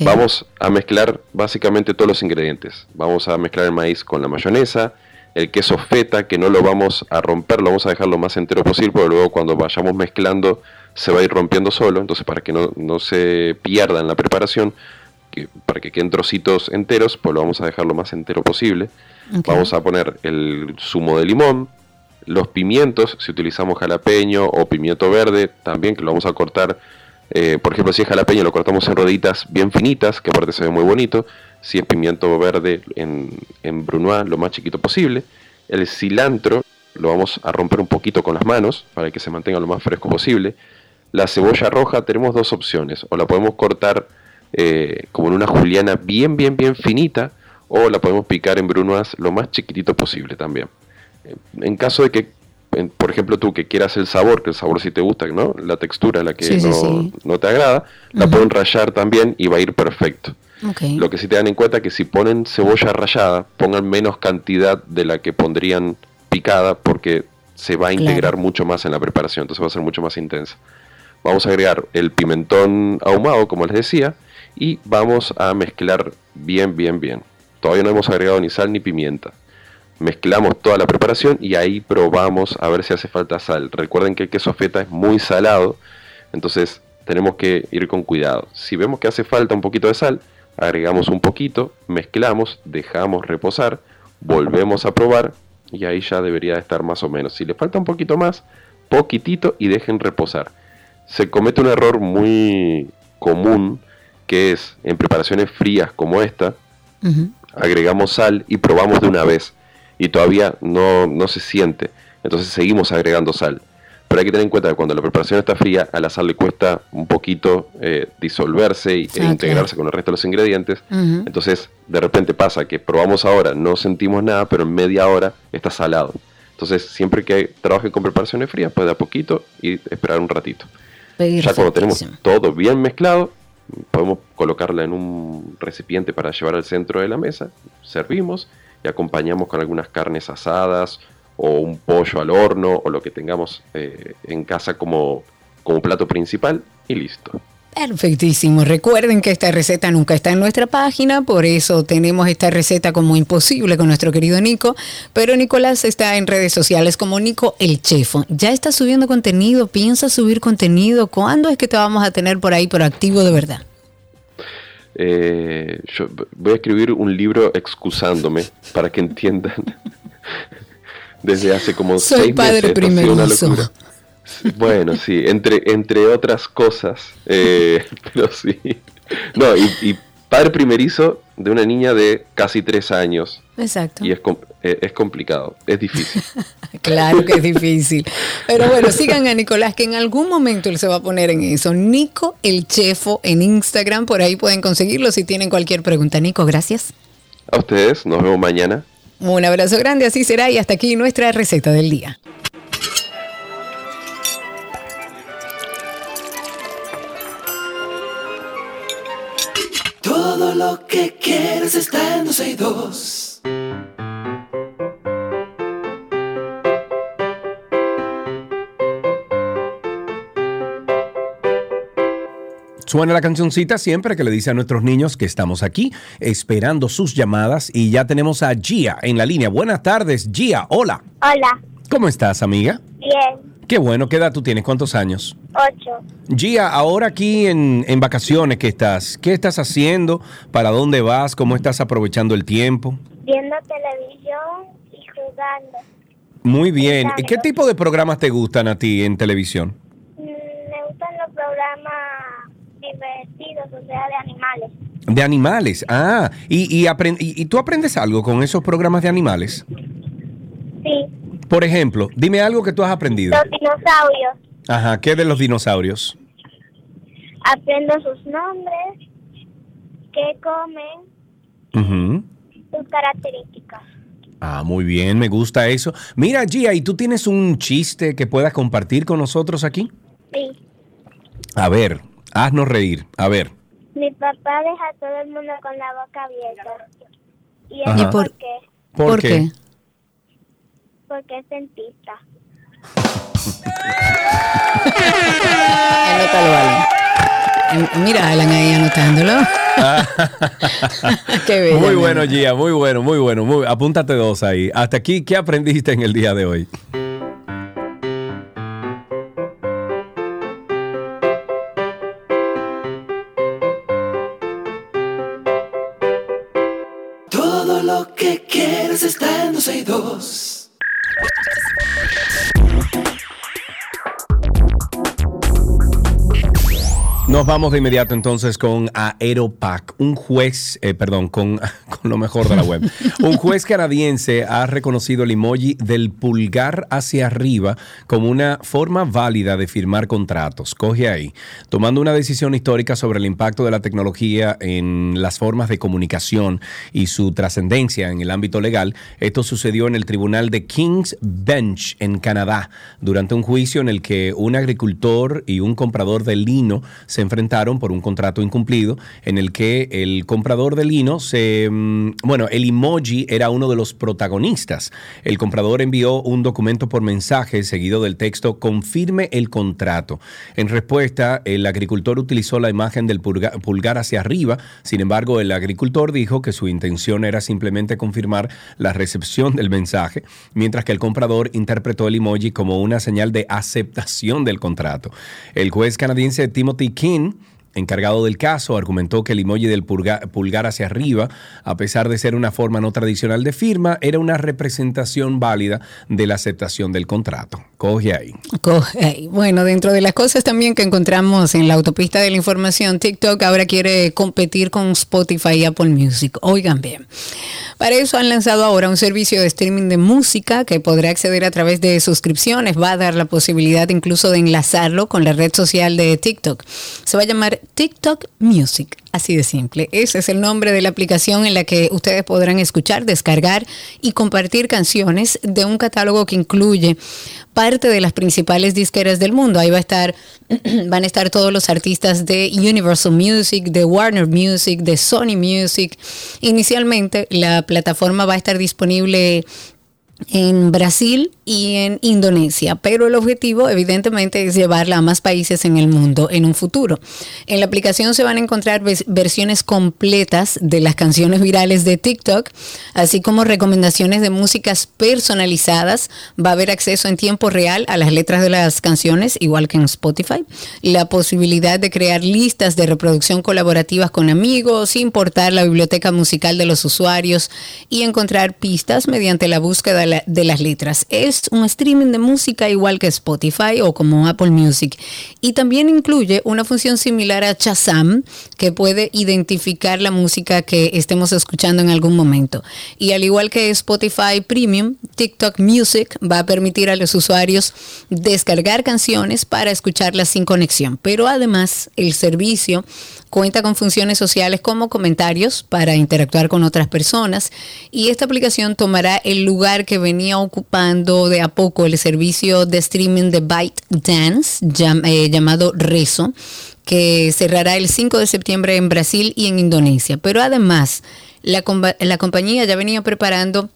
Vamos a mezclar básicamente todos los ingredientes. Vamos a mezclar el maíz con la mayonesa, el queso feta, que no lo vamos a romper, lo vamos a dejar lo más entero posible, porque luego cuando vayamos mezclando se va a ir rompiendo solo. Entonces, para que no, no se pierda en la preparación, que, para que queden trocitos enteros, pues lo vamos a dejar lo más entero posible. Vamos a poner el zumo de limón, los pimientos, si utilizamos jalapeño o pimiento verde, también que lo vamos a cortar. eh, por ejemplo, si es jalapeño, lo cortamos en roditas bien finitas, que aparte se ve muy bonito. Si es pimiento verde, en, en brunoise, lo más chiquito posible. El cilantro lo vamos a romper un poquito con las manos para que se mantenga lo más fresco posible. La cebolla roja tenemos dos opciones. O la podemos cortar eh, como en una juliana bien, bien, bien finita. o la podemos picar en brunoise lo más chiquitito posible también. En caso de que, en- por ejemplo, tú que quieras el sabor, que el sabor sí te gusta, ¿no? La textura, la que Sí, no, sí. no te agrada, la pueden rayar también y va a ir perfecto. Lo que sí te dan en cuenta que si ponen cebolla rallada, pongan menos cantidad de la que pondrían picada porque se va a Claro. integrar mucho más en la preparación, entonces va a ser mucho más intensa. Vamos a agregar el pimentón ahumado, como les decía, y vamos a mezclar bien, bien, bien. Todavía no hemos agregado ni sal ni pimienta. Mezclamos toda la preparación y ahí probamos a ver si hace falta sal. Recuerden que el queso feta es muy salado, entonces tenemos que ir con cuidado. Si vemos que hace falta un poquito de sal, agregamos un poquito, mezclamos, dejamos reposar, volvemos a probar y ahí ya debería estar más o menos. Si le falta un poquito más, poquitito y dejen reposar. Se comete un error muy común que es en preparaciones frías como esta, agregamos sal y probamos de una vez y todavía no, no se siente. Entonces seguimos agregando sal. Pero hay que tener en cuenta que cuando la preparación está fría, a la sal le cuesta un poquito eh, disolverse y, e Ah, integrarse con el resto de los ingredientes. Entonces, de repente pasa que probamos ahora, no sentimos nada, pero en media hora está salado. Entonces, siempre que trabajen con preparaciones frías, pues de a poquito y esperar un ratito. Ya cuando tenemos todo bien mezclado, podemos colocarla en un recipiente para llevar al centro de la mesa, servimos y acompañamos con algunas carnes asadas o un pollo al horno o lo que tengamos eh, en casa como, como plato principal y listo. Perfectísimo. Recuerden que esta receta nunca está en nuestra página, por eso tenemos esta receta como imposible con nuestro querido Nico. Pero Nicolás está en redes sociales como Nico el Chefo. Ya está subiendo contenido, piensa subir contenido. ¿Cuándo es que te vamos a tener por ahí por activo de verdad? Eh, yo voy a escribir un libro excusándome para que entiendan. [LAUGHS] Desde hace como Soy seis padre meses. una primerizo. locura. [LAUGHS] Bueno, sí, entre, entre otras cosas, eh, [LAUGHS] pero sí. No, y, y padre primerizo de una niña de casi tres años. Exacto. Y es, eh, es complicado, es difícil. [LAUGHS] Claro que es difícil. Pero bueno, sigan a Nicolás, que en algún momento él se va a poner en eso. Nico el Chefo en Instagram, por ahí pueden conseguirlo si tienen cualquier pregunta. Nico, gracias. A ustedes, nos vemos mañana. Un abrazo grande, así será. Y hasta aquí nuestra receta del día. Todo lo que quieres está en 12 y 2. Suena la cancioncita siempre que le dice a nuestros niños que estamos aquí esperando sus llamadas y ya tenemos a Gia en la línea. Buenas tardes, Gia. Hola. Hola, ¿Cómo estás, amiga? bien, Qué bueno, ¿qué edad tú tienes? ¿Cuántos años? ocho. Gia, ahora aquí en, en vacaciones que estás, ¿qué estás haciendo? ¿Para dónde vas? ¿Cómo estás aprovechando el tiempo? Viendo televisión y jugando. Muy bien. ¿Qué tipo de programas te gustan a ti en televisión? Mm, Me gustan los programas divertidos, o sea, de animales. De animales. Ah, y, y, y- y tú aprendes algo con esos programas de animales. Sí, Por ejemplo, dime algo que tú has aprendido. los dinosaurios. Ajá, ¿qué de los dinosaurios? Aprendo sus nombres, qué comen, sus características. Ah, muy bien, me gusta eso. Mira, Gia, ¿y tú tienes un chiste que puedas compartir con nosotros aquí? Sí, A ver, haznos reír. A ver. Mi papá deja a todo el mundo con la boca abierta. ¿Y Ajá. eso ¿Y por, por- qué? ¿Por, qué? Porque es dentista. [LAUGHS] Anótalo, Alan. Mira, Alan ahí anotándolo. [LAUGHS] Qué bello. Muy bueno. Gia, muy bueno, muy bueno. Muy, apúntate dos ahí. Hasta aquí, ¿qué aprendiste en el día de hoy? Está en Nos vamos de inmediato entonces con Aeropac, un juez, eh, perdón, con, [LAUGHS] con lo mejor de la web. Un juez canadiense ha reconocido el emoji del pulgar hacia arriba como una forma válida de firmar contratos. Coge ahí. Tomando una decisión histórica sobre el impacto de la tecnología en las formas de comunicación y su trascendencia en el ámbito legal, esto sucedió en el tribunal de King's Bench en Canadá, durante un juicio en el que un agricultor y un comprador de lino se enfrentaron por un contrato incumplido en el que el comprador de lino se... mm, Bueno, el emoji era uno de los protagonistas. El comprador envió un documento por mensaje seguido del texto confirme el contrato. En respuesta, el agricultor utilizó la imagen del pulga- pulgar hacia arriba. Sin embargo, el agricultor dijo que su intención era simplemente confirmar la recepción del mensaje, mientras que el comprador interpretó el emoji como una señal de aceptación del contrato. El juez canadiense Timothy King encargado del caso, argumentó que el emoji del pulga- pulgar hacia arriba, a pesar de ser una forma no tradicional de firma, era una representación válida de la aceptación del contrato. Coge ahí. Coge ahí. Bueno, dentro de las cosas también que encontramos en la autopista de la información, TikTok ahora quiere competir con Spotify y Apple Music. Oigan bien. Para eso han lanzado ahora un servicio de streaming de música que podrá acceder a través de suscripciones. Va a dar la posibilidad incluso de enlazarlo con la red social de TikTok. Se va a llamar TikTok Music. Así de simple. Ese es el nombre de la aplicación en la que ustedes podrán escuchar, descargar y compartir canciones de un catálogo que incluye parte de las principales disqueras del mundo. Ahí va a estar, [CLEARS THROAT] van a estar todos los artistas de Universal Music, de Warner Music, de Sony Music. Inicialmente la plataforma va a estar disponible en Brasil y en Indonesia, pero el objetivo evidentemente es llevarla a más países en el mundo en un futuro. En la aplicación se van a encontrar versiones completas de las canciones virales de TikTok, así como recomendaciones de músicas personalizadas. Va a haber acceso en tiempo real a las letras de las canciones, igual que en Spotify. La posibilidad de crear listas de reproducción colaborativas con amigos, importar la biblioteca musical de los usuarios y encontrar pistas mediante la búsqueda de las letras. Es un streaming de música igual que Spotify o como Apple Music. Y también incluye una función similar a Shazam que puede identificar la música que estemos escuchando en algún momento. Y al igual que Spotify Premium, TikTok Music va a permitir a los usuarios descargar canciones para escucharlas sin conexión. Pero además el servicio cuenta con funciones sociales como comentarios para interactuar con otras personas y esta aplicación tomará el lugar que venía ocupando de a poco el servicio de streaming de ByteDance llam- eh, llamado Rezo que cerrará el 5 de septiembre en Brasil y en Indonesia. Pero además, la, la compañía ya venía preparando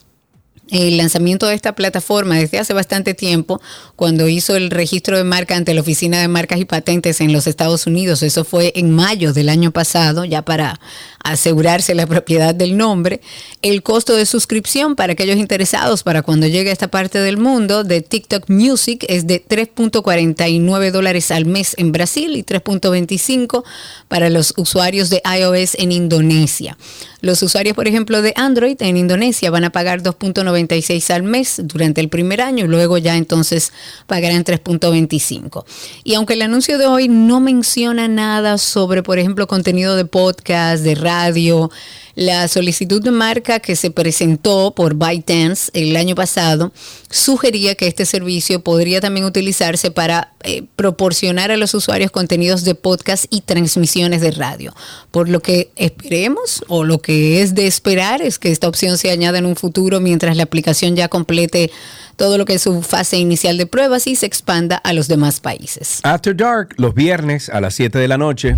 el lanzamiento de esta plataforma desde hace bastante tiempo, cuando hizo el registro de marca ante la Oficina de Marcas y Patentes en los Estados Unidos. Eso fue en mayo del año pasado, ya para asegurarse la propiedad del nombre. El costo de suscripción para aquellos interesados para cuando llegue a esta parte del mundo de TikTok Music es de 3.49 dólares al mes en Brasil y 3.25 para los usuarios de iOS en Indonesia. Los usuarios, por ejemplo, de Android en Indonesia van a pagar 2.96 al mes durante el primer año y luego ya entonces pagarán 3.25. Y aunque el anuncio de hoy no menciona nada sobre, por ejemplo, contenido de podcast, de radio, la solicitud de marca que se presentó por ByteDance el año pasado sugería que este servicio podría también utilizarse para eh, proporcionar a los usuarios contenidos de podcast y transmisiones de radio. Por lo que esperemos o lo que es de esperar es que esta opción se añada en un futuro mientras la aplicación ya complete todo lo que es su fase inicial de pruebas y se expanda a los demás países. After Dark, los viernes a las 7 de la noche.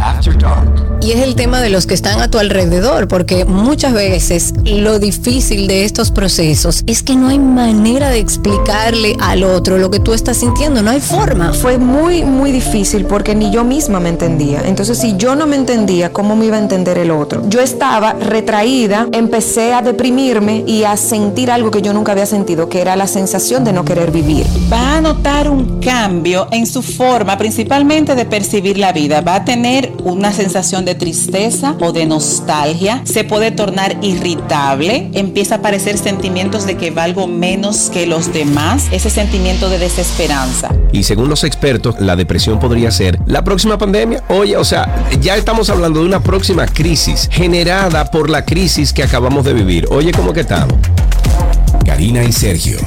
Y es el tema de los que están a tu alrededor, porque muchas veces lo difícil de estos procesos es que no hay manera de explicarle al otro lo que tú estás sintiendo, no hay forma. Fue muy, muy difícil porque ni yo misma me entendía. Entonces, si yo no me entendía, ¿cómo me iba a entender el otro? Yo estaba retraída, empecé a deprimirme y a sentir algo que yo nunca había sentido, que era la sensación de no querer vivir. va a notar un cambio en su forma principalmente de percibir la vida. Va a tener una sensación de tristeza o de nostalgia. Se puede tornar irritable, empieza a aparecer sentimientos de que valgo menos que los demás, ese sentimiento de desesperanza. Y según los expertos, la depresión podría ser la próxima pandemia. Oye, o sea, ya estamos hablando de una próxima crisis generada por la crisis que acabamos de vivir. Oye, ¿cómo que estamos? Karina y Sergio.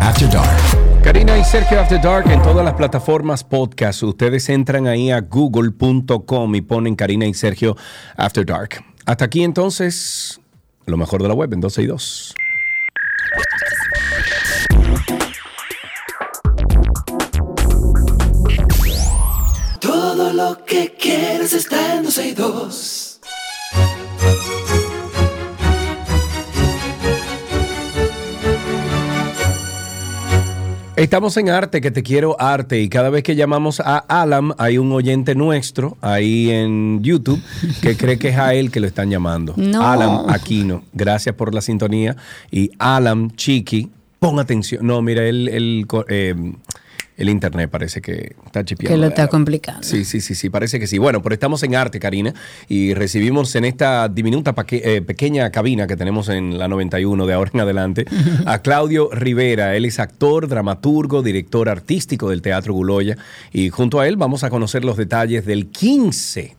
After Dark. Karina y Sergio After Dark en todas las plataformas podcast. Ustedes entran ahí a google.com y ponen Karina y Sergio After Dark. Hasta aquí entonces, lo mejor de la web en 12 y 2. Todo lo que quieres está en 12 y 2. Estamos en Arte, que te quiero arte, y cada vez que llamamos a Alam, hay un oyente nuestro ahí en YouTube que [LAUGHS] cree que es a él que lo están llamando. No. Alam Aquino, gracias por la sintonía. Y Alam Chiqui, pon atención. No, mira, el, co- eh, el internet parece que está chipeando. Que lo está complicando. Sí, sí, sí, sí, parece que sí. Bueno, pero estamos en arte, Karina, y recibimos en esta diminuta eh, pequeña cabina que tenemos en la 91 de ahora en adelante [LAUGHS] a Claudio Rivera. Él es actor, dramaturgo, director artístico del Teatro Guloya y junto a él vamos a conocer los detalles del 15.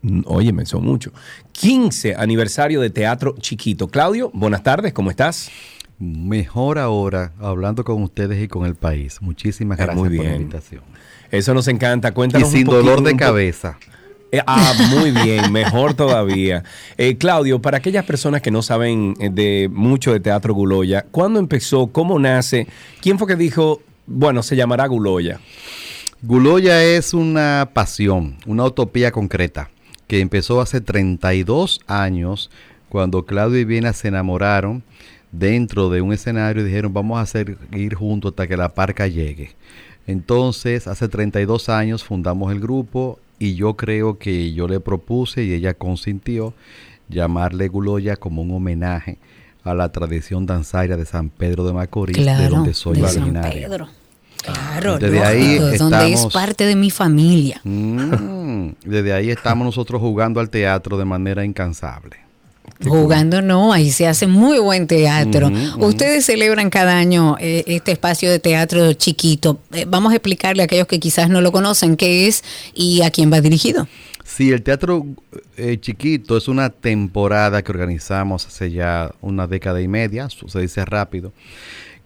mm, Óyeme, son mucho. 15 aniversario de Teatro Chiquito. Claudio, buenas tardes, ¿cómo estás? Mejor ahora hablando con ustedes y con el país. Muchísimas gracias muy por la invitación. Eso nos encanta. Y Cuéntanos un sin poquito- dolor de un cabeza. Eh, ah, muy bien, mejor todavía. Eh, Claudio, para aquellas personas que no saben eh, de mucho de Teatro Guloya, ¿cuándo empezó? ¿Cómo nace? ¿Quién fue que dijo, bueno, se llamará Guloya? Guloya es una pasión, una utopía concreta, que empezó hace 32 años cuando Claudio y Viena se enamoraron dentro de un escenario y dijeron vamos a seguir juntos hasta que la parca llegue. Entonces, hace 32 años fundamos el grupo y yo creo que yo le propuse y ella consintió llamarle Guloya como un homenaje a la tradición danzaria de San Pedro de Macorís, de donde soy de San originario. Pedro. Claro, Desde ahí donde es parte de mi familia. Mm, desde ahí estamos nosotros jugando al teatro de manera incansable. Jugando no, ahí se hace muy buen teatro. Ustedes celebran cada año eh, este espacio de teatro chiquito. Eh, vamos a explicarle a aquellos que quizás no lo conocen qué es y a quién va dirigido. Sí, el teatro eh, chiquito es una temporada que organizamos hace ya una década y media, se dice rápido,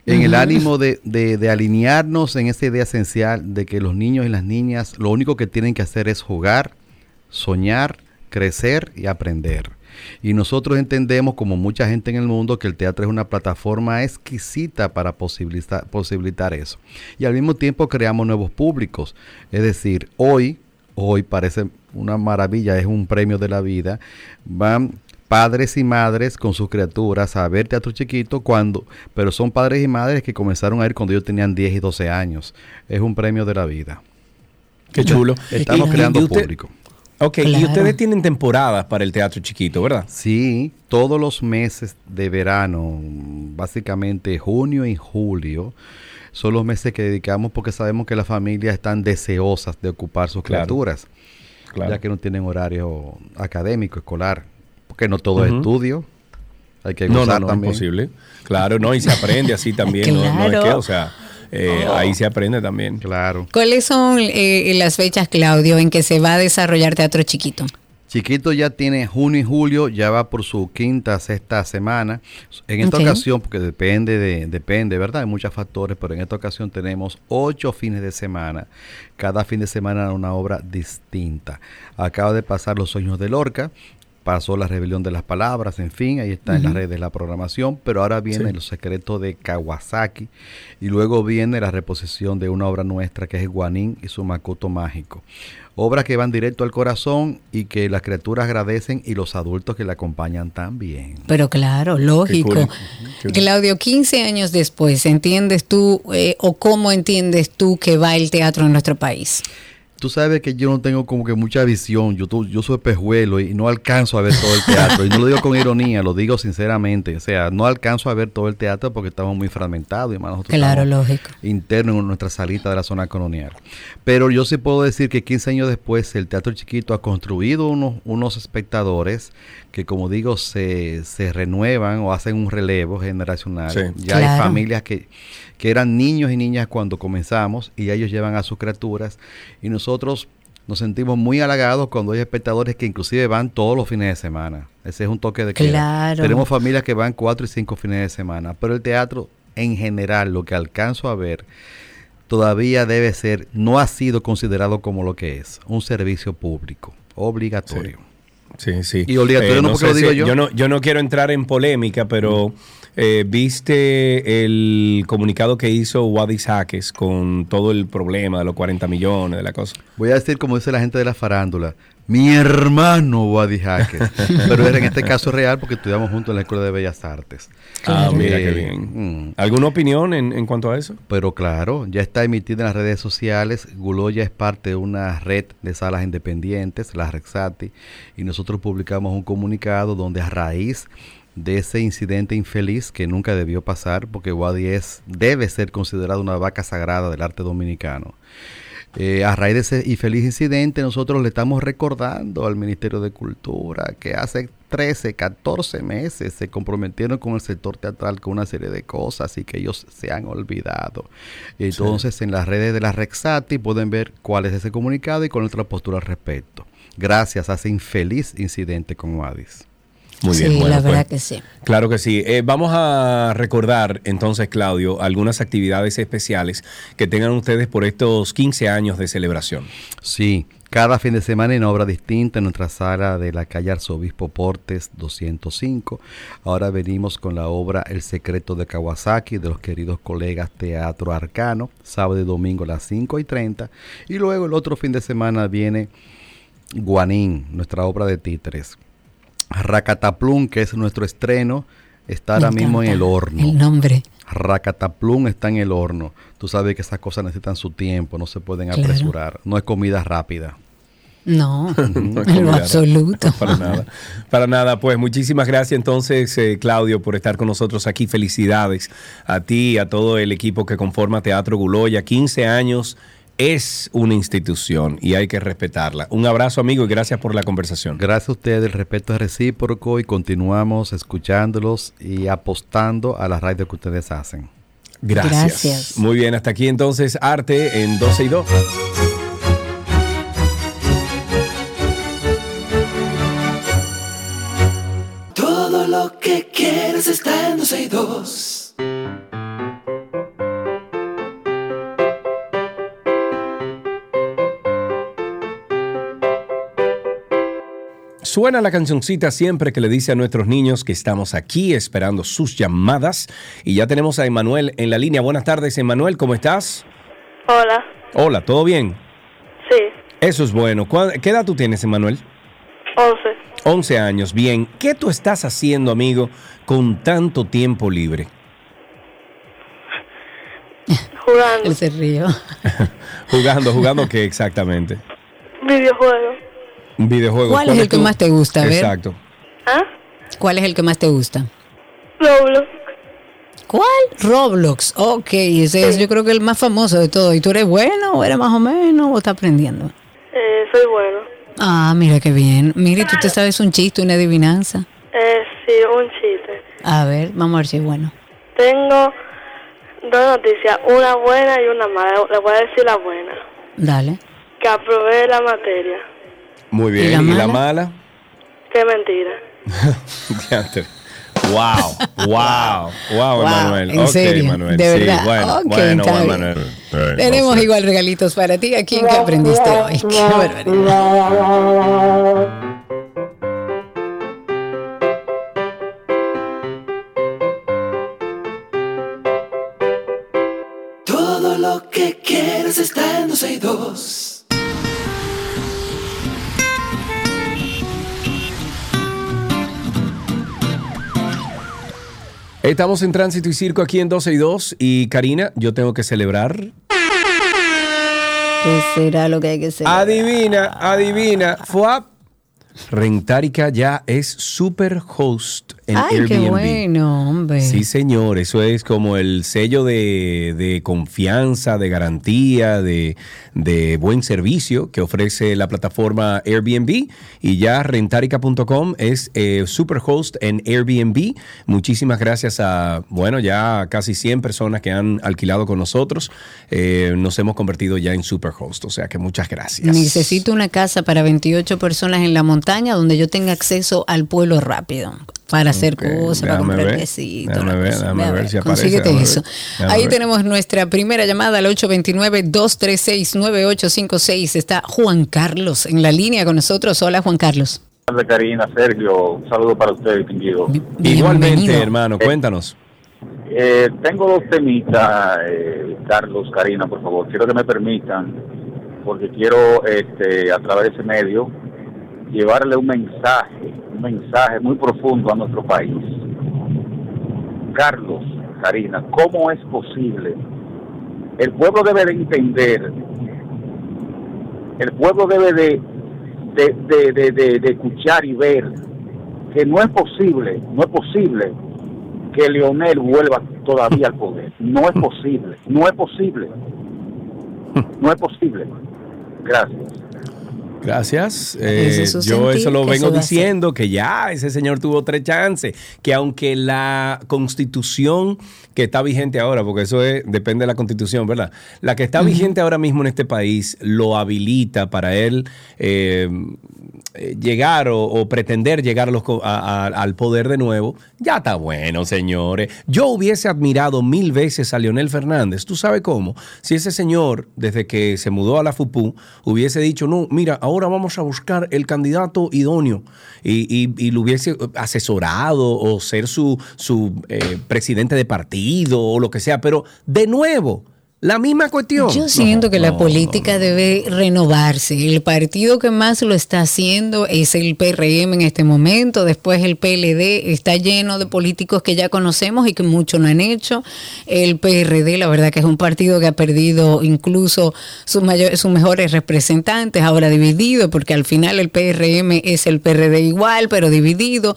en el ánimo de, de- de alinearnos en esa idea esencial de que los niños y las niñas lo único que tienen que hacer es jugar, soñar, crecer y aprender. Y nosotros entendemos, como mucha gente en el mundo, que el teatro es una plataforma exquisita para posibilitar, posibilitar eso. Y al mismo tiempo creamos nuevos públicos. Es decir, hoy, hoy parece una maravilla, es un premio de la vida. Van padres y madres con sus criaturas a ver teatro chiquito cuando, pero son padres y madres que comenzaron a ir cuando ellos tenían 10 y 12 años. Es un premio de la vida. Qué chulo. Estamos Y- creando y usted- público. Ok, y ustedes tienen temporadas para el Teatro Chiquito, ¿verdad? Sí, todos los meses de verano, básicamente junio y julio, son los meses que dedicamos porque sabemos que las familias están deseosas de ocupar sus Claro. criaturas, Claro. ya que no tienen horario académico, escolar, porque no todo es estudio, hay que No, no, no, también. imposible. Claro, no, y se aprende así también, no, no es que, o sea, eh, ahí se aprende también. Claro. ¿Cuáles son eh, las fechas, Claudio, en que se va a desarrollar teatro chiquito? Chiquito ya tiene junio y julio, ya va por su quinta, sexta semana. En esta ocasión, porque depende de, depende, ¿verdad? Hay muchos factores, pero en esta ocasión tenemos ocho fines de semana. Cada fin de semana una obra distinta. Acaba de pasar Los Sueños de Lorca, pasó La Rebelión de las Palabras, en fin, ahí está en las redes la programación, pero ahora viene Sí. Los Secretos de Kawasaki y luego viene la reposición de una obra nuestra que es Guanín y su Makoto Mágico. Obras que van directo al corazón y que las criaturas agradecen y los adultos que la acompañan también. Pero claro, lógico. cool. Qué Claudio, 15 años después, ¿entiendes tú eh, o cómo entiendes tú que va el teatro en nuestro país? Tú sabes que yo no tengo como que mucha visión. Yo, yo soy pejuelo y no alcanzo a ver todo el teatro. Y no lo digo con ironía, lo digo sinceramente. O sea, no alcanzo a ver todo el teatro porque estamos muy fragmentados. Y más nosotros Claro, lógico. internos en nuestra salita de la zona colonial. Pero yo sí puedo decir que 15 años después el Teatro Chiquito ha construido unos, unos espectadores que, como digo, se, se renuevan o hacen un relevo generacional. Sí. Ya hay familias que, que eran niños y niñas cuando comenzamos y ellos llevan a sus criaturas y nosotros nos sentimos muy halagados cuando hay espectadores que inclusive van todos los fines de semana. Ese es un toque de queda. Claro. Tenemos familias que van cuatro y cinco fines de semana, pero el teatro en general, lo que alcanzo a ver, todavía debe ser, no ha sido considerado como lo que es, un servicio público, obligatorio. Sí, sí. Y obligatorio Eh, no porque lo digo si- yo. no, yo no quiero entrar en polémica, pero eh, viste el comunicado que hizo Wadis Jaques con todo el problema de los 40 millones de la cosa. Voy a decir como dice la gente de la farándula, mi hermano Wadi Jaques. [LAUGHS] Pero era en este caso real porque estudiamos juntos en la Escuela de Bellas Artes. Ah, mira Eh, qué bien. mm. ¿Alguna opinión en, en cuanto a eso? Pero claro, ya está emitida en las redes sociales. Guloya es parte de una red de salas independientes, la Rexati, y nosotros publicamos un comunicado donde a raíz de ese incidente infeliz que nunca debió pasar, porque Wadi es, debe ser considerado una vaca sagrada del arte dominicano. Eh, a raíz de ese infeliz incidente, nosotros le estamos recordando al Ministerio de Cultura que hace 13, 14 meses se comprometieron con el sector teatral con una serie de cosas y que ellos se han olvidado. Entonces, en las redes de la Rexati pueden ver cuál es ese comunicado y con nuestra postura al respecto. Gracias a ese infeliz incidente con Wadis. Muy Sí, bien. bueno, la verdad pues, que sí. Claro que sí. Eh, vamos a recordar entonces, Claudio, algunas actividades especiales que tengan ustedes por estos 15 años de celebración. Sí, cada fin de semana en una obra distinta en nuestra sala de la calle Arzobispo Portes 205. Ahora venimos con la obra El secreto de Kawasaki de los queridos colegas Teatro Arcano, sábado y domingo a las 5 y 30. Y luego el otro fin de semana viene Guanín, nuestra obra de títeres. Racataplum, que es nuestro estreno, está ahora mismo en el horno. El nombre. Racataplum está en el horno. Tú sabes que esas cosas necesitan su tiempo, no se pueden Claro. apresurar. No es comida rápida. No, [LAUGHS] en lo absoluto. [LAUGHS] Para nada. Para nada. Pues muchísimas gracias entonces, eh, Claudio, por estar con nosotros aquí. Felicidades a ti y a todo el equipo que conforma Teatro Guloya. 15 años es una institución y hay que respetarla. Un abrazo, amigo, y gracias por la conversación. Gracias a ustedes, el respeto es recíproco y continuamos escuchándolos y apostando a la radio que ustedes hacen. Gracias. Gracias. Muy bien, hasta aquí entonces Arte en 12 y 2. Todo lo que quieres está en 12 y 2. Suena la cancioncita siempre que le dice a nuestros niños que estamos aquí esperando sus llamadas. Y ya tenemos a Emanuel en la línea. Buenas tardes, Emanuel, ¿cómo estás? Hola, Hola, ¿todo bien? sí, Eso es bueno. ¿Cuál- ¿Qué edad tú tienes, Emanuel? 11. 11 años. Bien. ¿Qué tú estás haciendo, amigo, con tanto tiempo libre? [LAUGHS] Jugando. Él se río. [LAUGHS] Jugando, jugando qué exactamente? Videojuego. Un videojuego. ¿Cuál es el que más te gusta? A ver. Exacto. ¿Ah? ¿Cuál es el que más te gusta? Roblox. ¿Cuál? Roblox. Ok, ese es yo creo que el más famoso de todo. ¿Y tú eres bueno o eres más o menos o estás aprendiendo? Eh, soy bueno. Ah, mira qué bien. Mira, ¿y tú te sabes un chiste, una adivinanza? Eh, sí, un chiste. A ver, vamos a ver si es bueno. Tengo dos noticias, una buena y una mala. Le voy a decir la buena. Dale. Que aprobé la materia. Muy ¿Y bien. la ¿Y la mala? mala? Qué mentira. Wow, wow, wow, Wow, Emanuel. en Ok, serio, Emanuel. de sí, verdad. bueno, Ok, bueno, está bien. Emanuel. Tenemos igual regalitos para ti. ¿A quién que aprendiste hoy? [LAUGHS] Qué barbaridad. Todo lo que quieres está en 12 y 2. Estamos en Tránsito y Circo aquí en 12 y 2 y Karina, yo tengo que celebrar. ¿Qué será lo que hay que hacer? Adivina, adivina. FUAP. Rentarica ya es super host en Ay, Airbnb. qué bueno, hombre. Sí, señor, eso es como el sello de, de confianza, de garantía, de, de buen servicio que ofrece la plataforma Airbnb. Y ya rentarica.com es eh, superhost en Airbnb. Muchísimas gracias a, bueno, ya casi 100 personas que han alquilado con nosotros. Eh, nos hemos convertido ya en superhost, o sea que muchas gracias. Necesito una casa para 28 personas en la montaña donde yo tenga acceso al pueblo rápido para hacer cosas, para comprar quesito. déjame ver, déjame ver si aparece, consíguete eso. ver, Ahí tenemos nuestra primera llamada al 829-236-9856. Está Juan Carlos en la línea con nosotros. Hola, Juan Carlos. de Karina, Sergio, un saludo para usted, distinguido. Igualmente, hermano, cuéntanos. Eh, tengo dos temitas, eh, Carlos, Karina, por favor. Quiero que me permitan, porque quiero, este, a través de ese medio, llevarle un mensaje, un mensaje muy profundo a nuestro país. Carlos, Karina, ¿cómo es posible? El pueblo debe de entender, el pueblo debe de, de, de, de, de- de escuchar y ver que no es posible, no es posible que Leonel vuelva todavía al poder. No es posible, no es posible. No es posible. Gracias. Gracias. Eh, yo sentir, eso lo vengo diciendo, que ya ese señor tuvo tres chances, que aunque la constitución que está vigente ahora, porque eso es, depende de la constitución, ¿verdad? La que está vigente ahora mismo en este país lo habilita para él eh, eh, llegar o, pretender llegar a los a- al poder de nuevo, ya está bueno, señores. Yo hubiese admirado mil veces a Leonel Fernández. ¿Tú sabes cómo? Si ese señor, desde que se mudó a la FUPU, hubiese dicho, no, mira, ahora vamos a buscar el candidato idóneo y, y- y lo hubiese asesorado o ser su, su eh, presidente de partido o lo que sea, pero de nuevo. La misma cuestión. Yo siento que la política debe renovarse. El partido que más lo está haciendo es el PRM en este momento. Después el PLD está lleno de políticos que ya conocemos y que muchos no han hecho. El PRD, la verdad que es un partido que ha perdido incluso sus, mayores, sus mejores representantes, ahora dividido, porque al final el PRM es el PRD igual, pero dividido.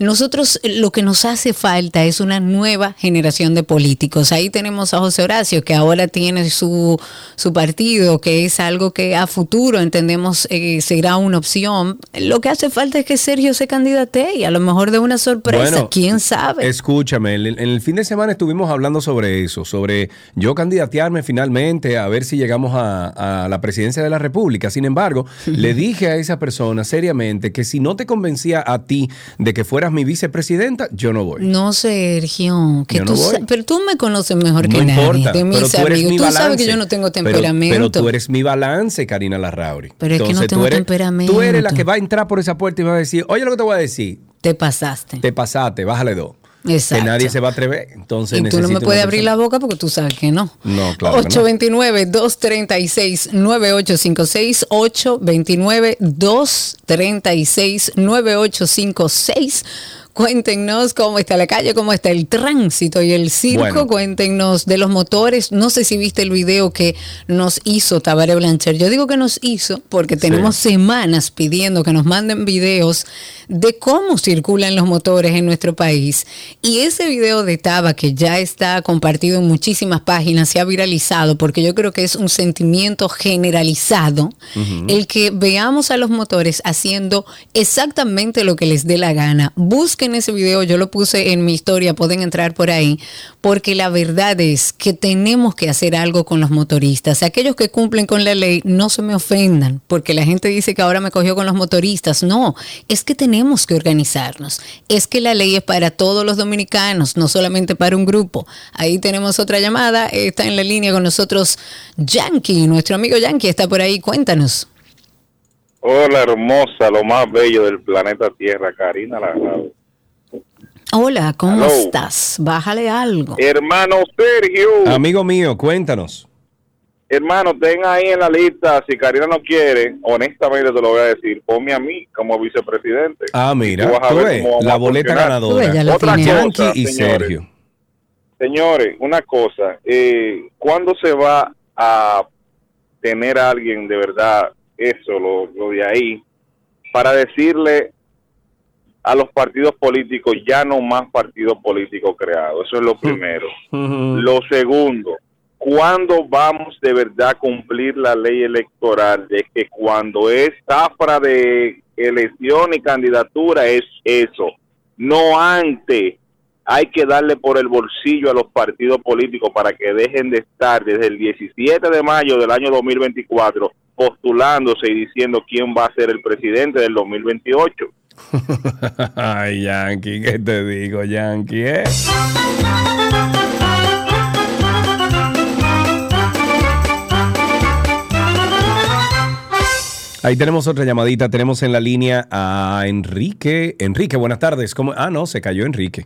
Nosotros lo que nos hace falta es una nueva generación de políticos. Ahí tenemos a José Horacio, que ahora tiene su, su partido, que es algo que a futuro entendemos eh, será una opción. Lo que hace falta es que Sergio se candidate y a lo mejor de una sorpresa, Bueno, quién sabe. Escúchame, en el, fin de semana estuvimos hablando sobre eso, sobre yo candidatearme finalmente a ver si llegamos a, a la presidencia de la República. Sin embargo, le dije a esa persona seriamente que si no te convencía a ti de que fueras mi vicepresidenta, yo no voy. No, Sergio, que Yo no tú voy. sa- pero tú me conoces mejor que no nadie, de mis pero tú eres amigos. mi Tú balance. sabes que yo no tengo temperamento. Pero, tú eres mi balance, Karina Larrauri. Pero es que no tengo tú eres, temperamento. Tú eres la que va a entrar por esa puerta y va a decir, oye lo que te voy a decir. Te pasaste. Te pasaste, bájale dos. Exacto. Que nadie se va a atrever. Entonces y tú no me puedes abrir la boca porque tú sabes que no. No, claro. que no. 829-236-9856. 829-236-9856. Cuéntenos cómo está la calle, cómo está el tránsito y el circo. Bueno. Cuéntenos de los motores. No sé si viste el video que nos hizo Tabaré Blancher. Yo digo que nos hizo porque tenemos semanas pidiendo que nos manden videos de cómo circulan los motores en nuestro país. Y ese video de Taba, que ya está compartido en muchísimas páginas, se ha viralizado porque yo creo que es un sentimiento generalizado el que veamos a los motores haciendo exactamente lo que les dé la gana. Busquen ese video, yo lo puse en mi historia, pueden entrar por ahí, porque la verdad es que tenemos que hacer algo con los motoristas. Aquellos que cumplen con la ley, no se me ofendan, porque la gente dice que ahora me cogió con los motoristas. No, es que tenemos que organizarnos. Es que la ley es para todos los dominicanos, no solamente para un grupo. Ahí tenemos otra llamada, está en la línea con nosotros Yankee, nuestro amigo Yankee está por ahí, cuéntanos. Hola, hermosa, lo más bello del planeta Tierra, Karina Larrauri. Hola, ¿cómo Hello. estás? Bájale algo. Hermano Sergio, Amigo mío, cuéntanos. hermano, ten ahí en la lista, si Karina no quiere, honestamente te lo voy a decir, ponme a mí como vicepresidente. Ah, Tú mira, vas a tú ver ves, la boleta funcionar. ganadora. Otra cosa, y señores. Sergio. Señores, una cosa, eh, ¿cuándo se va a tener a alguien de verdad, eso, lo, lo de ahí, para decirle a los partidos políticos ya no más partidos políticos creados. Eso es lo primero. Lo segundo, ¿cuándo vamos de verdad a cumplir la ley electoral de que cuando es zafra de elección y candidatura es eso? No antes. Hay que darle por el bolsillo a los partidos políticos para que dejen de estar desde el 17 de mayo del año 2024 postulándose y diciendo quién va a ser el presidente del 2028. [LAUGHS] Ay, Yankee, ¿qué te digo, Yankee? eh? Ahí tenemos otra llamadita. Tenemos en la línea a Enrique. Enrique, buenas tardes. ¿Cómo? Ah, no, se cayó Enrique.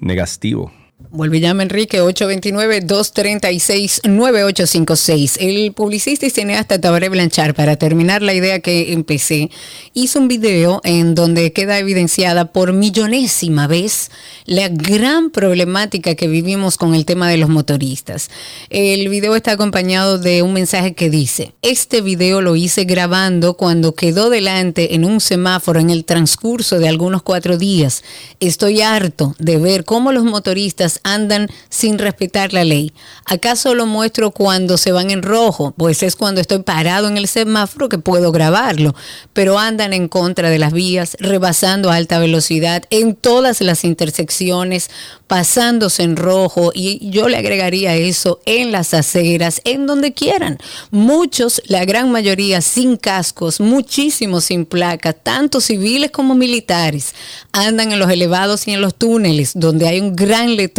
Negativo. Vuelve y llama Enrique 829-236-9856. El publicista y cineasta Tabaré Blanchard, para terminar la idea que empecé, hizo un video en donde queda evidenciada por millonésima vez la gran problemática que vivimos con el tema de los motoristas. El video está acompañado de un mensaje que dice, este video lo hice grabando cuando quedó delante en un semáforo en el transcurso de algunos cuatro días. Estoy harto de ver cómo los motoristas andan sin respetar la ley. ¿Acaso lo muestro cuando se van en rojo? Pues es cuando estoy parado en el semáforo que puedo grabarlo. Pero andan en contra de las vías, rebasando a alta velocidad en todas las intersecciones, pasándose en rojo y yo le agregaría eso en las aceras, en donde quieran. Muchos, la gran mayoría sin cascos, muchísimos sin placas, tanto civiles como militares, andan en los elevados y en los túneles donde hay un gran letrero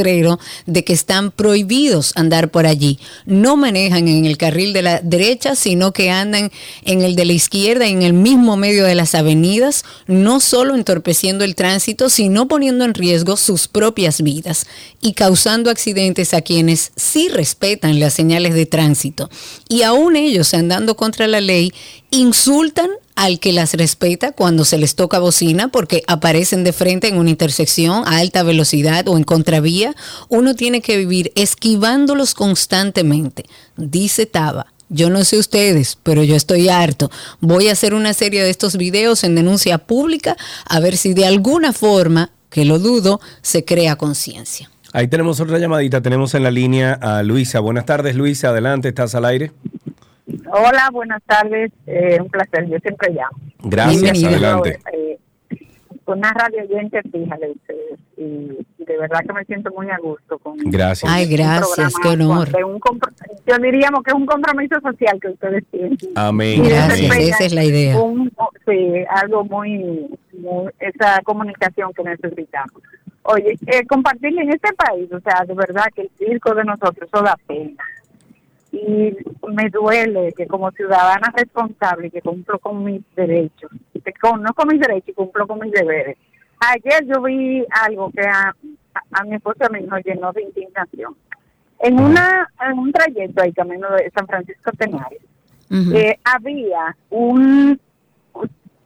de que están prohibidos andar por allí. No manejan en el carril de la derecha, sino que andan en el de la izquierda, en el mismo medio de las avenidas, no solo entorpeciendo el tránsito, sino poniendo en riesgo sus propias vidas y causando accidentes a quienes sí respetan las señales de tránsito. Y aún ellos, andando contra la ley, insultan al que las respeta cuando se les toca bocina porque aparecen de frente en una intersección a alta velocidad o en contravía, uno tiene que vivir esquivándolos constantemente. Dice Taba. Yo no sé ustedes, pero yo estoy harto. Voy a hacer una serie de estos videos en denuncia pública a ver si de alguna forma, que lo dudo, se crea conciencia. Ahí tenemos otra llamadita. Tenemos en la línea a Luisa. Buenas tardes, Luisa. Adelante, estás al aire. Hola, buenas tardes. Eh, un placer, yo siempre llamo. Gracias, Bienvenido. adelante. Eh, una radio oyente fija de ustedes y de verdad que me siento muy a gusto con Gracias. Ay, un gracias, qué honor. un yo diríamos que es un compromiso social que ustedes tienen. Amén. Gracias, esa es la idea. un- sí, algo muy, muy- esa comunicación que necesitamos. Oye, eh, compartir en este país, o sea, de verdad que el circo de nosotros, eso da pena. Y me duele que como ciudadana responsable que cumplo con mis derechos, que con- no con mis derechos, cumplo con mis deberes. Ayer yo vi algo que a, a, a mi esposa y a mí nos llenó de indignación. En una en un trayecto ahí camino de San Francisco Tenares, eh, había un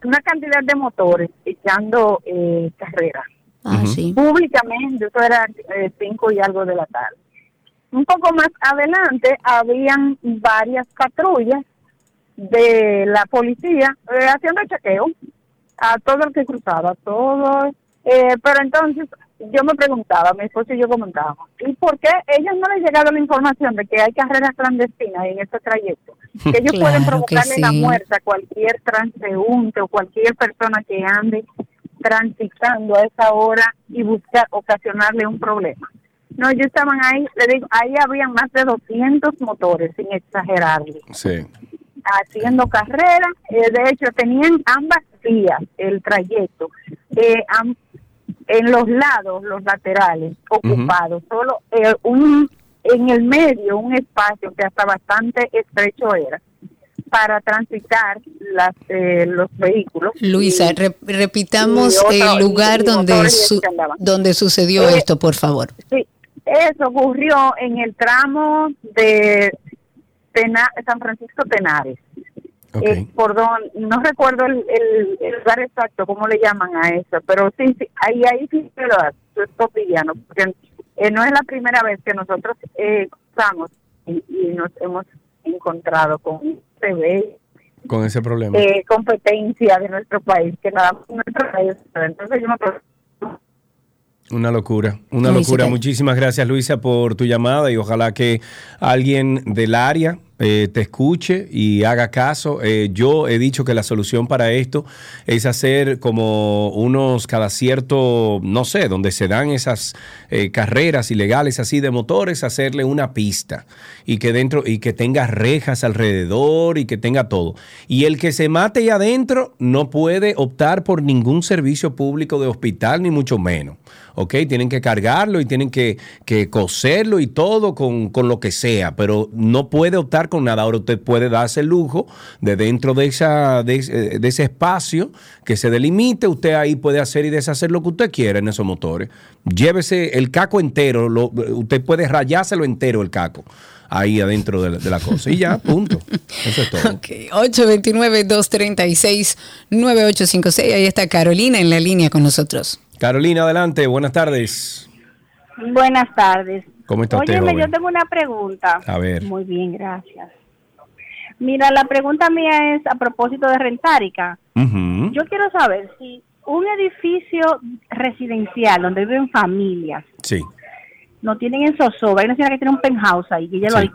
una cantidad de motores echando eh, carreras Ah, públicamente, eso era eh, cinco y algo de la tarde. Un poco más adelante habían varias patrullas de la policía eh, haciendo chequeo a todo el que cruzaba, todo. eh, pero entonces yo me preguntaba, mi esposo y yo comentábamos, ¿y por qué ellos no les llegado la información de que hay carreras clandestinas en este trayecto? [LAUGHS] Que ellos pueden Claro provocarle la muerte a cualquier transeúnte o cualquier persona que ande transitando a esa hora y buscar ocasionarle un problema. No, ellos estaban ahí, le digo, ahí había más de 200 motores, sin exagerarle, Sí. haciendo carrera. Eh, de hecho, tenían ambas vías el trayecto. Eh, am- en los lados, los laterales, ocupados, solo eh, un en el medio un espacio que hasta bastante estrecho era para transitar las eh, los vehículos. Luisa, Y- re- repitamos y el lugar y- y donde, su- donde sucedió Eh, esto, por favor. Sí, eso ocurrió en el tramo de Tena- San Francisco Tenares. Eh, por don- no recuerdo el, el, el lugar exacto, cómo le llaman a eso, pero sí, sí ahí, ahí sí se lo hace, es cotidiano, porque eh, no es la primera vez que nosotros eh, cruzamos y, y nos hemos encontrado con TV, Con ese problema. eh, competencia de nuestro país, que nada más nuestro país. Entonces yo me pregunto, Una locura, una locura. Muchísimas gracias Luisa por tu llamada y ojalá que alguien del área eh, te escuche y haga caso. Eh, yo he dicho que la solución para esto es hacer como unos cada cierto, no sé, donde se dan esas eh, carreras ilegales así de motores, hacerle una pista y que dentro y que tenga rejas alrededor y que tenga todo. Y el que se mate ahí adentro no puede optar por ningún servicio público de hospital ni mucho menos. ¿ok? Tienen que cargarlo y tienen que, que coserlo y todo con, con lo que sea, pero no puede optar con nada. Ahora usted puede darse el lujo de dentro de, esa, de, ese- de ese espacio que se delimite, usted ahí puede hacer y deshacer lo que usted quiera en esos motores. Llévese el caco entero, lo- usted puede rayárselo entero el caco ahí adentro de la, de la cosa. Y ya, punto. Eso es todo. 829-236-9856. Ahí está Carolina en la línea con nosotros. Carolina, adelante. Buenas tardes. Buenas tardes. ¿Cómo está Óyeme, yo tengo una pregunta. A ver. Muy bien, gracias. Mira, la pregunta mía es a propósito de Rentárica. Ujú. Yo quiero saber si un edificio residencial donde viven familias Sí. no tienen en zozobra, hay una señora que tiene un penthouse ahí y ella lo Sí.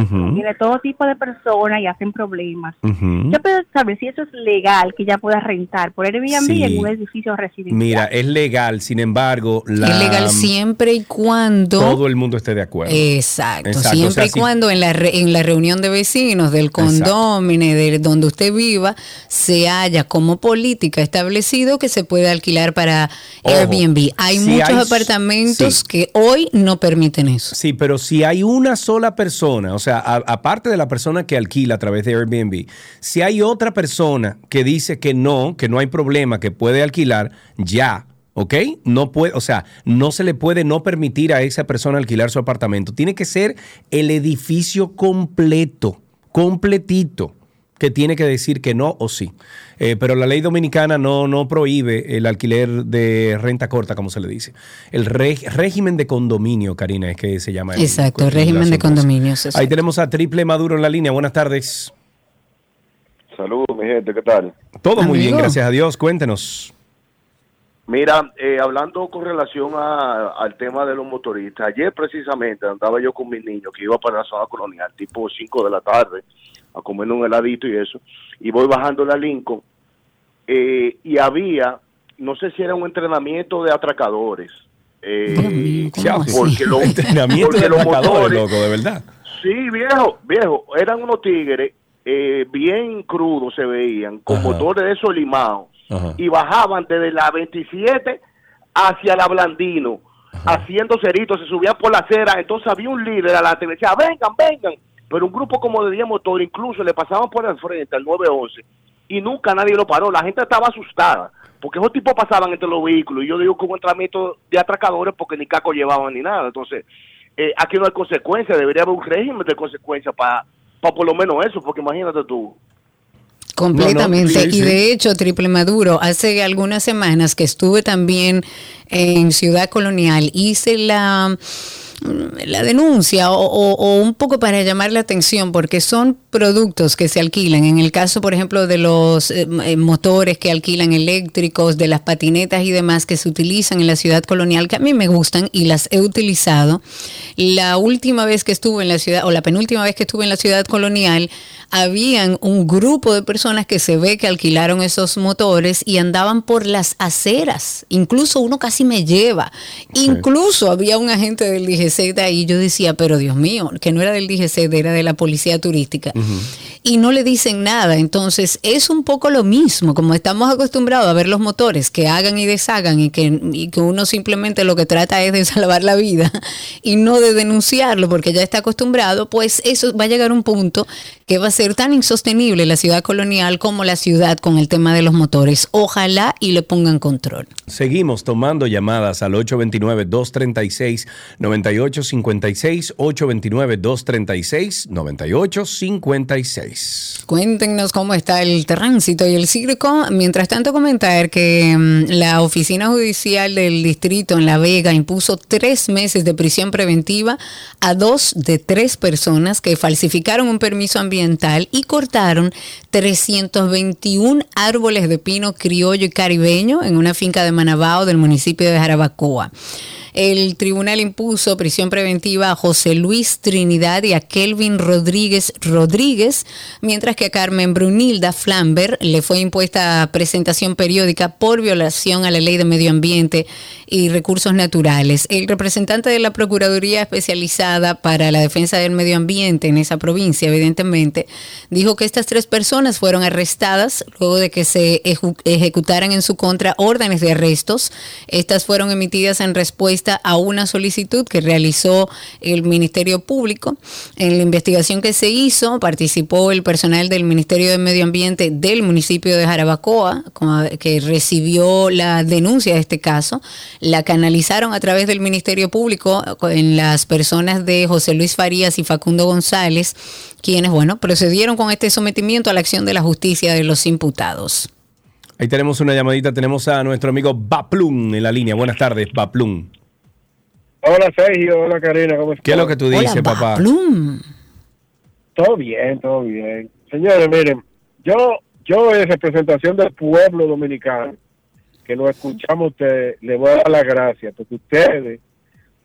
Alquila. Ujú. Tiene todo tipo de personas y hacen problemas. Yo quiero saber si eso es legal que ella pueda rentar por Airbnb Sí. en un edificio residencial. Mira, es legal, sin embargo, la, es legal siempre y cuando... todo el mundo esté de acuerdo. Exacto, Exacto, siempre o sea, y si- cuando en la, re- en la reunión de vecinos del condominio, de donde usted viva, se haya como política establecido que se puede alquilar para Ojo, Airbnb. Hay si muchos hay- apartamentos sí. que hoy no permiten eso. Sí, pero si hay una sola persona, o sea, a- aparte de la persona que alquila a través de Airbnb, si hay otra persona que dice que no, que no hay problema, que puede alquilar, ya. ¿Ok? No puede, o sea, no se le puede no permitir a esa persona alquilar su apartamento. Tiene que ser el edificio completo, completito, que tiene que decir que no o sí. Eh, pero la ley dominicana no, no prohíbe el alquiler de renta corta, como se le dice. El régimen de condominio, Karina, es que se llama. el- Exacto, el régimen de condominios. Ahí tenemos a Triple Maduro en la línea. Buenas tardes. Saludos, mi gente, ¿qué tal? Todo muy bien, gracias a Dios. Cuéntenos. Mira, eh, hablando con relación a- al tema de los motoristas, ayer precisamente andaba yo con mis niños que iba para la zona colonial, tipo 5 de la tarde, a comer un heladito y eso, y voy bajando la Lincoln, eh, y había, no sé si era un entrenamiento de atracadores, eh, porque lo- [LAUGHS] Entrenamiento porque de los motores- loco, de verdad. Sí, viejo, viejo, eran unos tigres eh, bien crudos se veían, con Ajá. motores de esos limados, y bajaban desde la 27 hacia la Blandino, haciendo ceritos, se subían por la acera, entonces había un líder adelante que decía, vengan, vengan, pero un grupo como de 10 motores, incluso le pasaban por el frente al 911, y nunca nadie lo paró, la gente estaba asustada, porque esos tipos pasaban entre los vehículos, y yo digo que hubo de atracadores porque ni caco llevaban ni nada, entonces eh, aquí no hay consecuencias, debería haber un régimen de consecuencias para por lo menos eso, porque imagínate tú. Completamente. No, no, sí, y sí. de hecho, Triple Maduro, hace algunas semanas que estuve también en Ciudad Colonial, hice la, la denuncia o, o- o un poco para llamar la atención, porque son productos que se alquilan. En el caso, por ejemplo, de los eh, eh, motores que alquilan eléctricos, de las patinetas y demás que se utilizan en la Ciudad Colonial, que a mí me gustan y las he utilizado. La última vez que estuve en la ciudad, o la penúltima vez que estuve en la Ciudad Colonial, habían un grupo de personas que se ve que alquilaron esos motores y andaban por las aceras. Incluso uno casi me lleva. Incluso había un agente del DGC ahí. Yo decía, pero Dios mío, que no era del DGC, era de la policía turística. Y no le dicen nada. Entonces es un poco lo mismo, como estamos acostumbrados a ver los motores que hagan y deshagan y que, y que uno simplemente lo que trata es de [LAUGHS] salvar la vida y no de denunciarlo porque ya está acostumbrado, pues eso va a llegar a un punto que va a ser tan insostenible la ciudad colonial como la ciudad con el tema de los motores. Ojalá y le pongan control. Seguimos tomando llamadas al 829-236-9856, 829-236-9856. Luis. Cuéntenos cómo está el tránsito y el circo. Mientras tanto, comentar que mm, la Oficina Judicial del Distrito en La Vega impuso tres meses de prisión preventiva a dos de tres personas que falsificaron un permiso ambiental y cortaron 321 árboles de pino criollo y caribeño en una finca de Manabao del municipio de Jarabacoa. El tribunal impuso prisión preventiva a José Luis Trinidad y a Kelvin Rodríguez Rodríguez, mientras que a Carmen Brunilda Flamber le fue impuesta presentación periódica por violación a la ley de medio ambiente y recursos naturales. El representante de la Procuraduría Especializada para la Defensa del Medio Ambiente en esa provincia, evidentemente, dijo que estas tres personas fueron arrestadas luego de que se ejecutaran en su contra órdenes de arrestos. Estas fueron emitidas en respuesta a una solicitud que realizó el Ministerio Público. En la investigación que se hizo participó el personal del Ministerio de Medio Ambiente del municipio de Jarabacoa, que recibió la denuncia de este caso. La canalizaron a través del Ministerio Público en las personas de José Luis Farías y Facundo González, quienes, bueno, procedieron con este sometimiento a la acción de la justicia de los imputados. Ahí tenemos una llamadita, tenemos a nuestro amigo Baplum en la línea. Buenas tardes, Baplum. Hola Sergio, hola Karina, ¿cómo estás? ¿Qué es lo que tú dices, papá? Todo bien, todo bien. Señores, miren, yo, yo en representación del pueblo dominicano, que lo escuchamos ustedes, le voy a dar las gracias, porque ustedes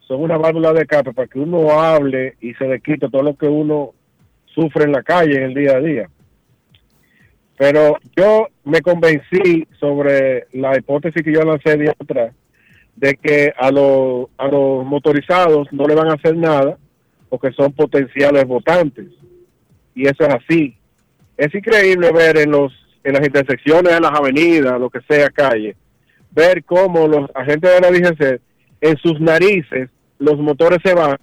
son una válvula de escape para que uno hable y se le quite todo lo que uno sufre en la calle en el día a día. Pero yo me convencí sobre la hipótesis que yo lancé de atrás, de que a, los a los motorizados no le van a hacer nada porque son potenciales votantes. Y eso es así. Es increíble ver en los en las intersecciones de las avenidas, lo que sea calle, ver cómo los agentes de la DGC en sus narices los motores se van,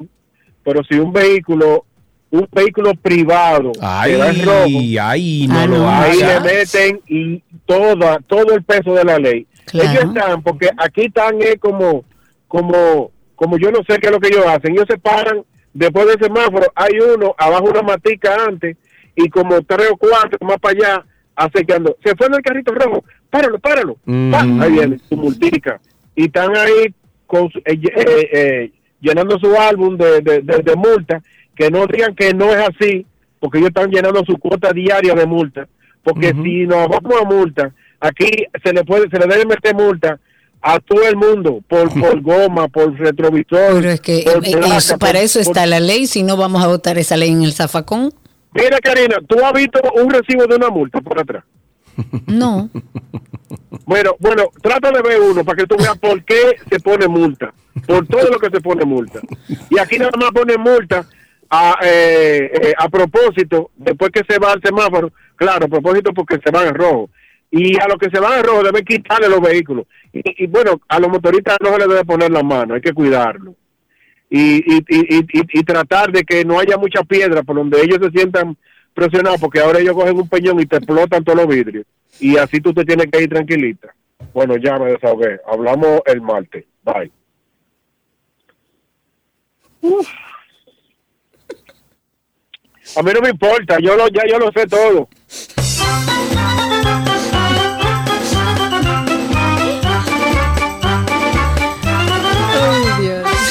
pero si un vehículo un vehículo privado Ay, que va en rojo, ay, no lo ahí le meten y toda, todo el peso de la ley. Claro. Ellos están, porque aquí están es como, como, como yo no sé qué es lo que ellos hacen. Ellos se paran después del semáforo, hay uno abajo una matica antes y como tres o cuatro más para allá acechando. Se fue en el carrito rojo, páralo, páralo. Pa, Ujú. Ahí viene, su multica. Y están ahí con, eh, eh, eh, llenando su álbum de, de, de- de multa, que no digan que no es así, porque ellos están llenando su cuota diaria de multa. Porque si nos vamos a multa, aquí se le puede, se le debe meter multa a todo el mundo por, [LAUGHS] por goma, por retrovisor. Pero es que por eh, placa, eso- para por- eso por- está la ley, si no vamos a votar esa ley en el zafacón. Mira, Karina, ¿tú has visto un recibo de una multa por atrás? No. [LAUGHS] Bueno, bueno, trata de ver uno para que tú veas por qué se pone multa. Por todo lo que se pone multa. Y aquí nada más pone multa a, eh, eh, a propósito, después que se va al semáforo, claro, a propósito porque se van en rojo. Y a los que se van en rojo deben quitarle los vehículos. Y, bueno, a los motoristas no se les debe poner la mano, hay que cuidarlo. Y, y, y, tratar de que no haya mucha piedra por donde ellos se sientan presionados, porque ahora ellos cogen un peñón y te explotan todos los vidrios. Y así tú te tienes que ir tranquilita. Bueno, ya me desahogué. Hablamos el martes. Bye. A mí no me importa, yo lo, ya yo lo sé todo.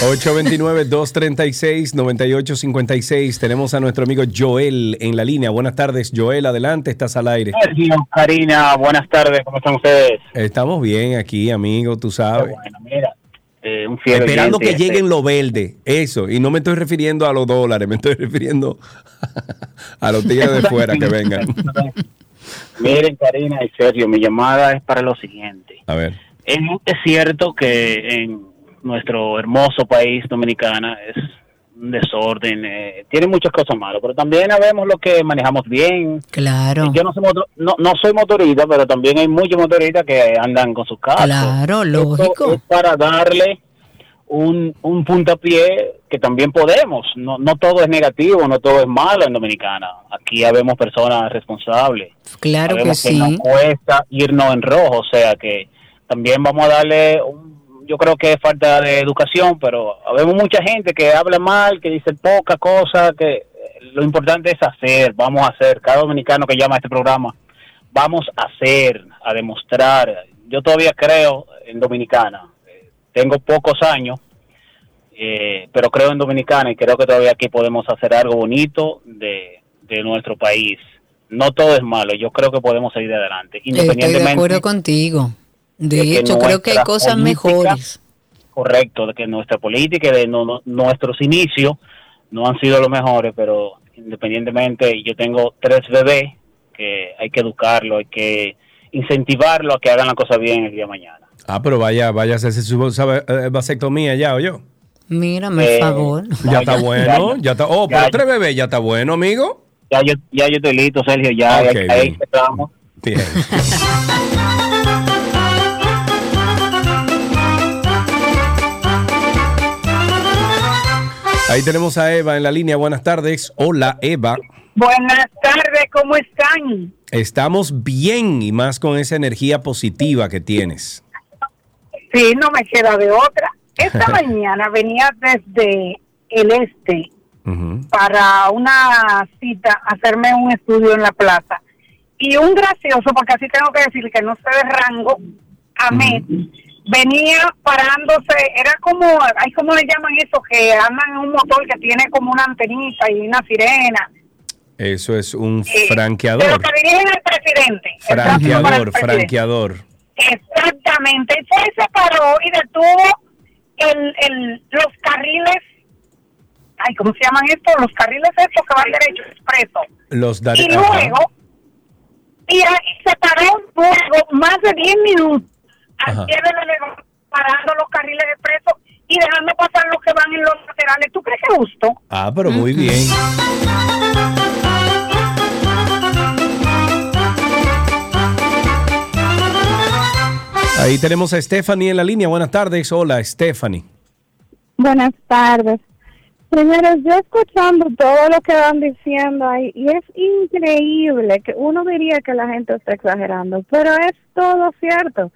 829-236-9856. Tenemos a nuestro amigo Joel en la línea. Buenas tardes, Joel. Adelante, estás al aire. Sergio, Karina, buenas tardes, ¿cómo están ustedes? Estamos bien aquí, amigo, tú sabes. Bueno, mira, eh, un fiel Esperando oyente, que este, lleguen lo verde, eso. Y no me estoy refiriendo a los dólares, me estoy refiriendo [LAUGHS] a los tigres de fuera que vengan. [LAUGHS] Miren, Karina y Sergio, mi llamada es para lo siguiente. A ver. Es, es cierto que en nuestro hermoso país dominicana es un desorden, eh, tiene muchas cosas malas, pero también sabemos lo que manejamos bien. Claro. Yo no soy, moto- no, no soy motorista, pero también hay muchos motoristas que andan con sus carros. Claro, Esto lógico. es para darle un, un puntapié que también podemos. No, no todo es negativo, no todo es malo en Dominicana. Aquí habemos personas responsables. Claro que Sabemos sí. nos cuesta irnos en rojo, o sea que también vamos a darle, un- yo creo que es falta de educación, pero habemos mucha gente que habla mal, que dice poca cosa, que lo importante es hacer, vamos a hacer. Cada dominicano que llama a este programa, vamos a hacer, a demostrar. Yo todavía creo en Dominicana. Eh, Tengo pocos años, eh, pero creo en Dominicana y creo que todavía aquí podemos hacer algo bonito de, de nuestro país. No todo es malo, yo creo que podemos salir adelante. Estoy de Independientemente acuerdo contigo. De, hecho, creo que hay cosas política- mejores. correcto, de que nuestra política y de no- no- nuestros inicios no han sido los mejores, pero independientemente, yo tengo tres bebés que hay que educarlo, hay que incentivarlo a que hagan la cosa bien el día de mañana. Ah, pero vaya, vaya a hacerse su eh, vasectomía ya, o yo. Mírame, Eh, por favor. Ya está bueno, ya está. Oh, Ya, pero tres bebés, ya está bueno, amigo. Ya yo, ya yo estoy listo, Sergio, ya ahí- ahí bien. estamos. [LAUGHS] Ahí tenemos a Eva en la línea. Buenas tardes. Hola, Eva. Buenas tardes, ¿cómo están? Estamos bien y más con esa energía positiva que tienes. Sí, no me queda de otra. Esta [LAUGHS] mañana venía desde el este para una cita, hacerme un estudio en la plaza. Y un gracioso, porque así tengo que decir que no sé de rango, a mí, venía parándose, era como, ay, ¿cómo le llaman eso? Que andan en un motor que tiene como una antenita y una sirena. Eso es un Eh, De lo franqueador. que dirigen al presidente. El Franqueador, franqueador. Exactamente. Y fue y se paró y detuvo el, el, los carriles, ay, ¿cómo se llaman estos? Los carriles estos que van derecho, expreso. Los Y luego, y ahí se paró luego más de 10 minutos al pie del elevador, parando los carriles expresos y dejando pasar los que van en los laterales. ¿Tú crees que es justo? Ah, pero muy bien. Ahí tenemos a Stephanie en la línea. Buenas tardes. Hola, Stephanie. Buenas tardes. Primero, yo escuchando todo lo que van diciendo ahí, y es increíble que uno diría que la gente está exagerando, pero es todo cierto.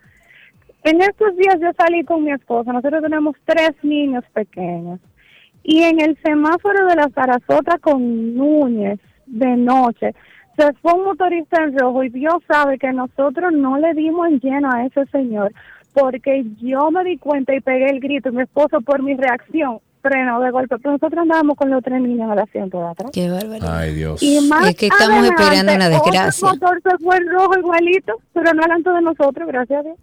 En estos días yo salí con mi esposa, nosotros tenemos tres niños pequeños, y en el semáforo de la Sarasota con Núñez de noche, se fue un motorista en rojo y Dios sabe que nosotros no le dimos en lleno a ese señor porque yo me di cuenta y pegué el grito y mi esposo por mi reacción frenó de golpe, pero nosotros andábamos con los tres niños en el asiento de atrás. Qué barbaridad. Ay, Dios. Y más Es que estamos adelante, esperando una desgracia. Otro motor se fue en rojo igualito, pero no delante de nosotros, gracias a Dios.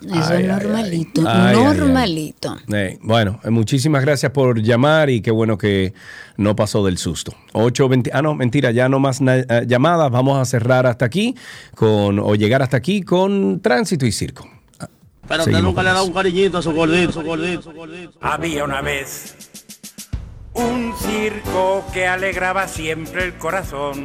Eso Ay, es normalito, ay. Ay, ay, ay. normalito. Eh, bueno, eh, muchísimas gracias por llamar y qué bueno que no pasó del susto. 820, ah, no, mentira, ya no más eh, llamadas. Vamos a cerrar hasta aquí con, o llegar hasta aquí con tránsito y circo. Pero usted nunca le ha dado eso. un cariñito a su gordito, su gordito, su gordito. Había una vez un circo que alegraba siempre el corazón.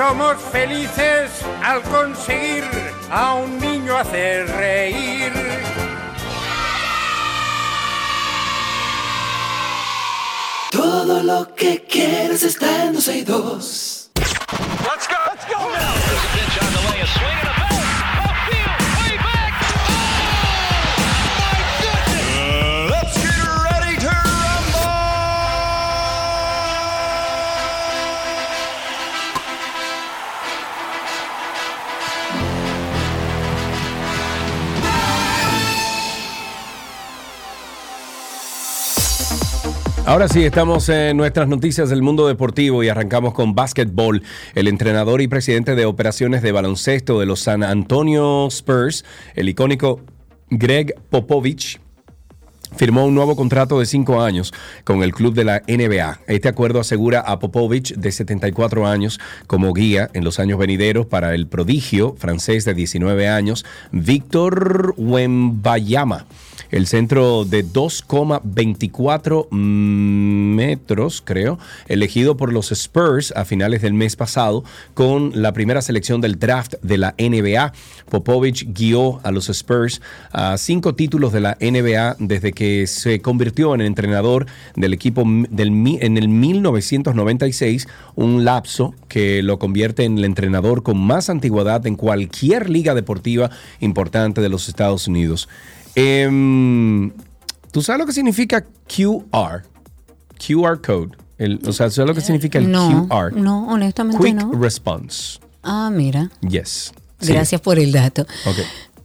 Somos felices al conseguir a un niño hacer reír. Todo lo que quieres está en 12 y 2. Ahora sí, estamos en nuestras noticias del mundo deportivo y arrancamos con básquetbol. El entrenador y presidente de operaciones de baloncesto de los San Antonio Spurs, el icónico Greg Popovich, firmó un nuevo contrato de cinco años con el club de la NBA. Este acuerdo asegura a Popovich, de 74 años, como guía en los años venideros para el prodigio francés de 19 años, Víctor Wembayama. El centro de 2,24 metros, creo, elegido por los Spurs a finales del mes pasado con la primera selección del draft de la NBA. Popovich guió a los Spurs a cinco títulos de la NBA desde que se convirtió en entrenador del equipo del, en el 1996, un lapso que lo convierte en el entrenador con más antigüedad en cualquier liga deportiva importante de los Estados Unidos. Em, ¿Tú sabes lo que significa QR? QR code. o sea, ¿sabes lo que significa el no, QR? No, honestamente Quick no. Response. Ah, mira. Yes. Sí. Gracias por el dato. Ok.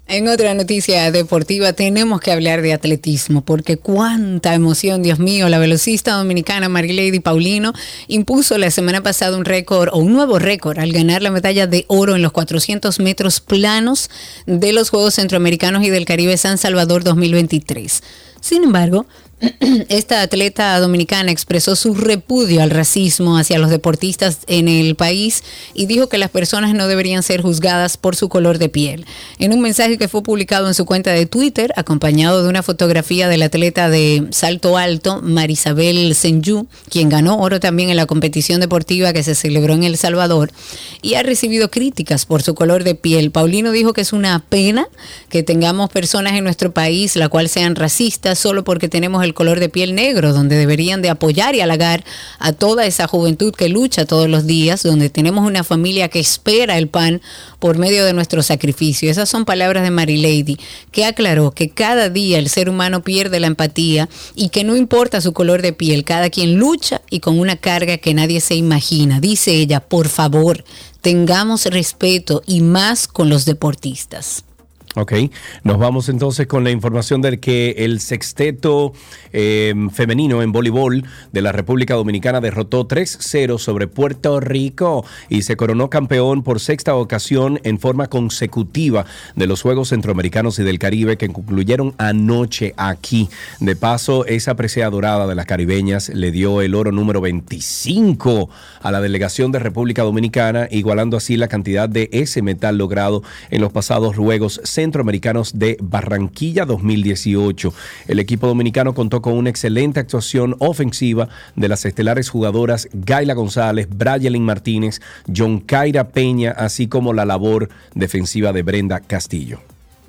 En otra noticia deportiva tenemos que hablar de atletismo, porque cuánta emoción, Dios mío, la velocista dominicana Marilady Paulino impuso la semana pasada un récord o un nuevo récord al ganar la medalla de oro en los 400 metros planos de los Juegos Centroamericanos y del Caribe San Salvador 2023. Sin embargo, [CLEARS THROAT] esta atleta dominicana expresó su repudio al racismo hacia los deportistas en el país y dijo que las personas no deberían ser juzgadas por su color de piel. En un mensaje que fue publicado en su cuenta de Twitter, acompañado de una fotografía del atleta de salto alto, Marisabel Senju, quien ganó oro también en la competición deportiva que se celebró en El Salvador, y ha recibido críticas por su color de piel. Paulino dijo que es una pena que tengamos personas en nuestro país la cual sean racistas solo porque tenemos el color de piel negro, donde deberían de apoyar y halagar a toda esa juventud que lucha todos los días, donde tenemos una familia que espera el pan por medio de nuestro sacrificio. Esas son palabras de Mary Lady, que aclaró que cada día el ser humano pierde la empatía y que no importa su color de piel, cada quien lucha y con una carga que nadie se imagina. Dice ella, por favor, tengamos respeto y más con los deportistas. Ok, nos vamos entonces con la información de que el sexteto eh, femenino en voleibol de la República Dominicana derrotó 3-0 sobre Puerto Rico y se coronó campeón por sexta ocasión en forma consecutiva de los Juegos Centroamericanos y del Caribe que concluyeron anoche aquí. De paso, esa presea dorada de las caribeñas le dio el oro número 25 a la delegación de República Dominicana, igualando así la cantidad de ese metal logrado en los pasados Juegos Centroamericanos de Barranquilla 2018. El equipo dominicano contó con una excelente actuación ofensiva de las estelares jugadoras Gaila González, Brayelin Martínez, John Kaira Peña, así como la labor defensiva de Brenda Castillo.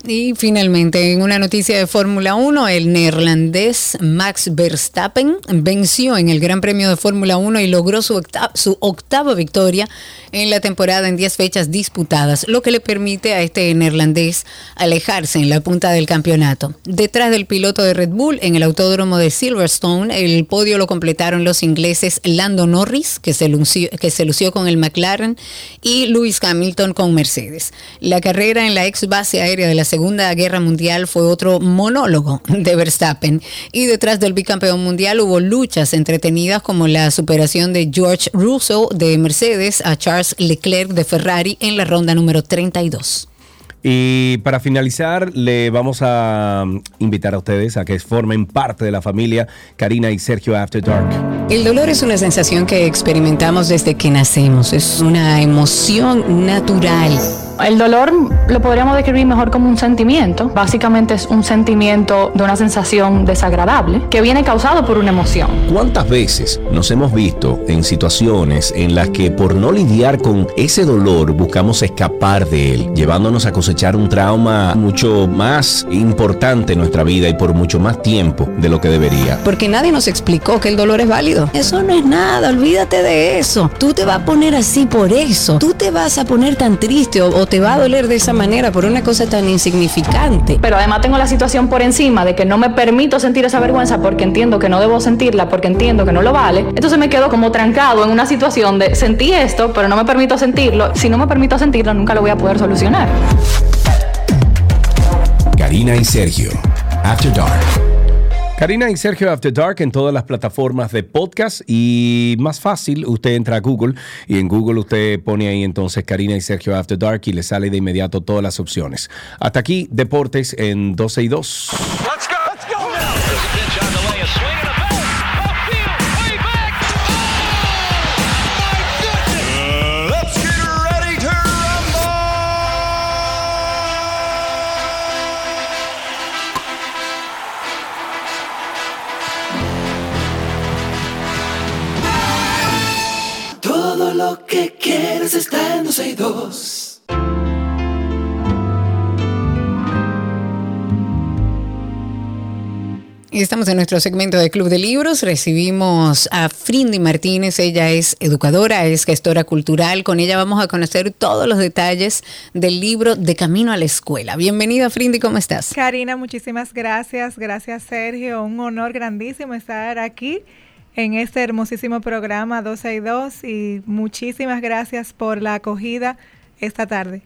Y finalmente, en una noticia de Fórmula 1, el neerlandés Max Verstappen venció en el Gran Premio de Fórmula 1 y logró su, octava, su octava victoria en la temporada en 10 fechas disputadas, lo que le permite a este neerlandés alejarse en la punta del campeonato. Detrás del piloto de Red Bull, en el autódromo de Silverstone, el podio lo completaron los ingleses Lando Norris, que se lució, que se lució con el McLaren, y Lewis Hamilton con Mercedes. La carrera en la ex base aérea de la Segunda Guerra Mundial fue otro monólogo de Verstappen y detrás del bicampeón mundial hubo luchas entretenidas como la superación de George Russell de Mercedes a Charles Leclerc de Ferrari en la ronda número 32. Y para finalizar, le vamos a um, invitar a ustedes a que formen parte de la familia Karina y Sergio After Dark. El dolor es una sensación que experimentamos desde que nacemos, es una emoción natural. El dolor lo podríamos describir mejor como un sentimiento. Básicamente es un sentimiento de una sensación desagradable que viene causado por una emoción. ¿Cuántas veces nos hemos visto en situaciones en las que por no lidiar con ese dolor buscamos escapar de él, llevándonos a cosechar un trauma mucho más importante en nuestra vida y por mucho más tiempo de lo que debería? Porque nadie nos explicó que el dolor es válido. Eso no es nada, olvídate de eso. Tú te vas a poner así por eso. Tú te vas a poner tan triste o, o te va a doler de esa manera por una cosa tan insignificante. Pero además tengo la situación por encima de que no me permito sentir esa vergüenza porque entiendo que no debo sentirla, porque entiendo que no lo vale. Entonces me quedo como trancado en una situación de sentí esto, pero no me permito sentirlo. Si no me permito sentirlo, nunca lo voy a poder solucionar. Karina y Sergio, After Dark. Karina y Sergio After Dark en todas las plataformas de podcast y más fácil, usted entra a Google y en Google usted pone ahí entonces Karina y Sergio After Dark y le sale de inmediato todas las opciones. Hasta aquí, Deportes en 12 y 2. Quieres está en 12 y 2. Y Estamos en nuestro segmento de Club de Libros. Recibimos a Frindy Martínez. Ella es educadora, es gestora cultural. Con ella vamos a conocer todos los detalles del libro De Camino a la Escuela. Bienvenida, Frindy, ¿cómo estás? Karina, muchísimas gracias. Gracias, Sergio. Un honor grandísimo estar aquí en este hermosísimo programa 12 y 2 y muchísimas gracias por la acogida esta tarde.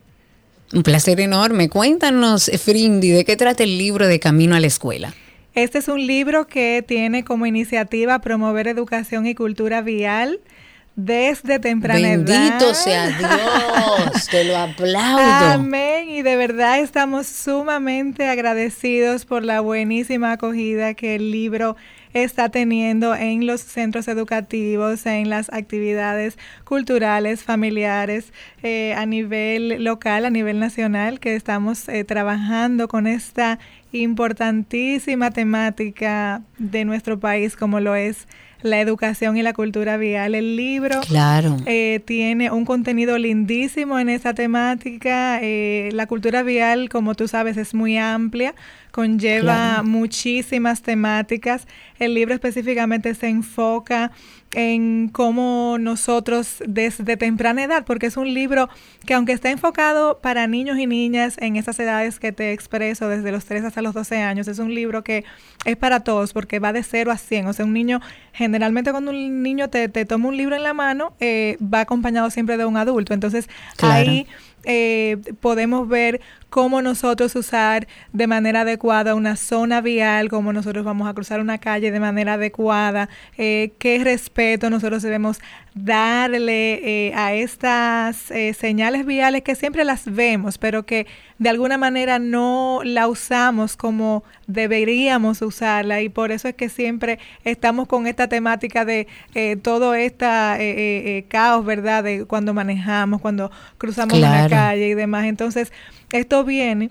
Un placer enorme. Cuéntanos, Frindy, ¿de qué trata el libro De Camino a la Escuela? Este es un libro que tiene como iniciativa promover educación y cultura vial desde temprana Bendito edad. Bendito sea Dios, te lo aplaudo. Amén. Y de verdad estamos sumamente agradecidos por la buenísima acogida que el libro está teniendo en los centros educativos, en las actividades culturales, familiares, eh, a nivel local, a nivel nacional, que estamos eh, trabajando con esta importantísima temática de nuestro país como lo es la educación y la cultura vial. El libro claro. eh, tiene un contenido lindísimo en esa temática. Eh, la cultura vial, como tú sabes, es muy amplia, conlleva claro. muchísimas temáticas. El libro específicamente se enfoca en cómo nosotros desde temprana edad, porque es un libro que aunque está enfocado para niños y niñas en esas edades que te expreso, desde los 3 hasta los 12 años, es un libro que es para todos porque va de 0 a 100. O sea, un niño, generalmente cuando un niño te, te toma un libro en la mano, eh, va acompañado siempre de un adulto. Entonces, claro. ahí eh, podemos ver cómo nosotros usar de manera adecuada una zona vial, cómo nosotros vamos a cruzar una calle de manera adecuada, eh, qué respeto nosotros debemos darle eh, a estas eh, señales viales que siempre las vemos, pero que de alguna manera no la usamos como deberíamos usarla y por eso es que siempre estamos con esta temática de eh, todo este caos, ¿verdad? De cuando manejamos, cuando cruzamos claro. una calle y demás. Entonces, esto viene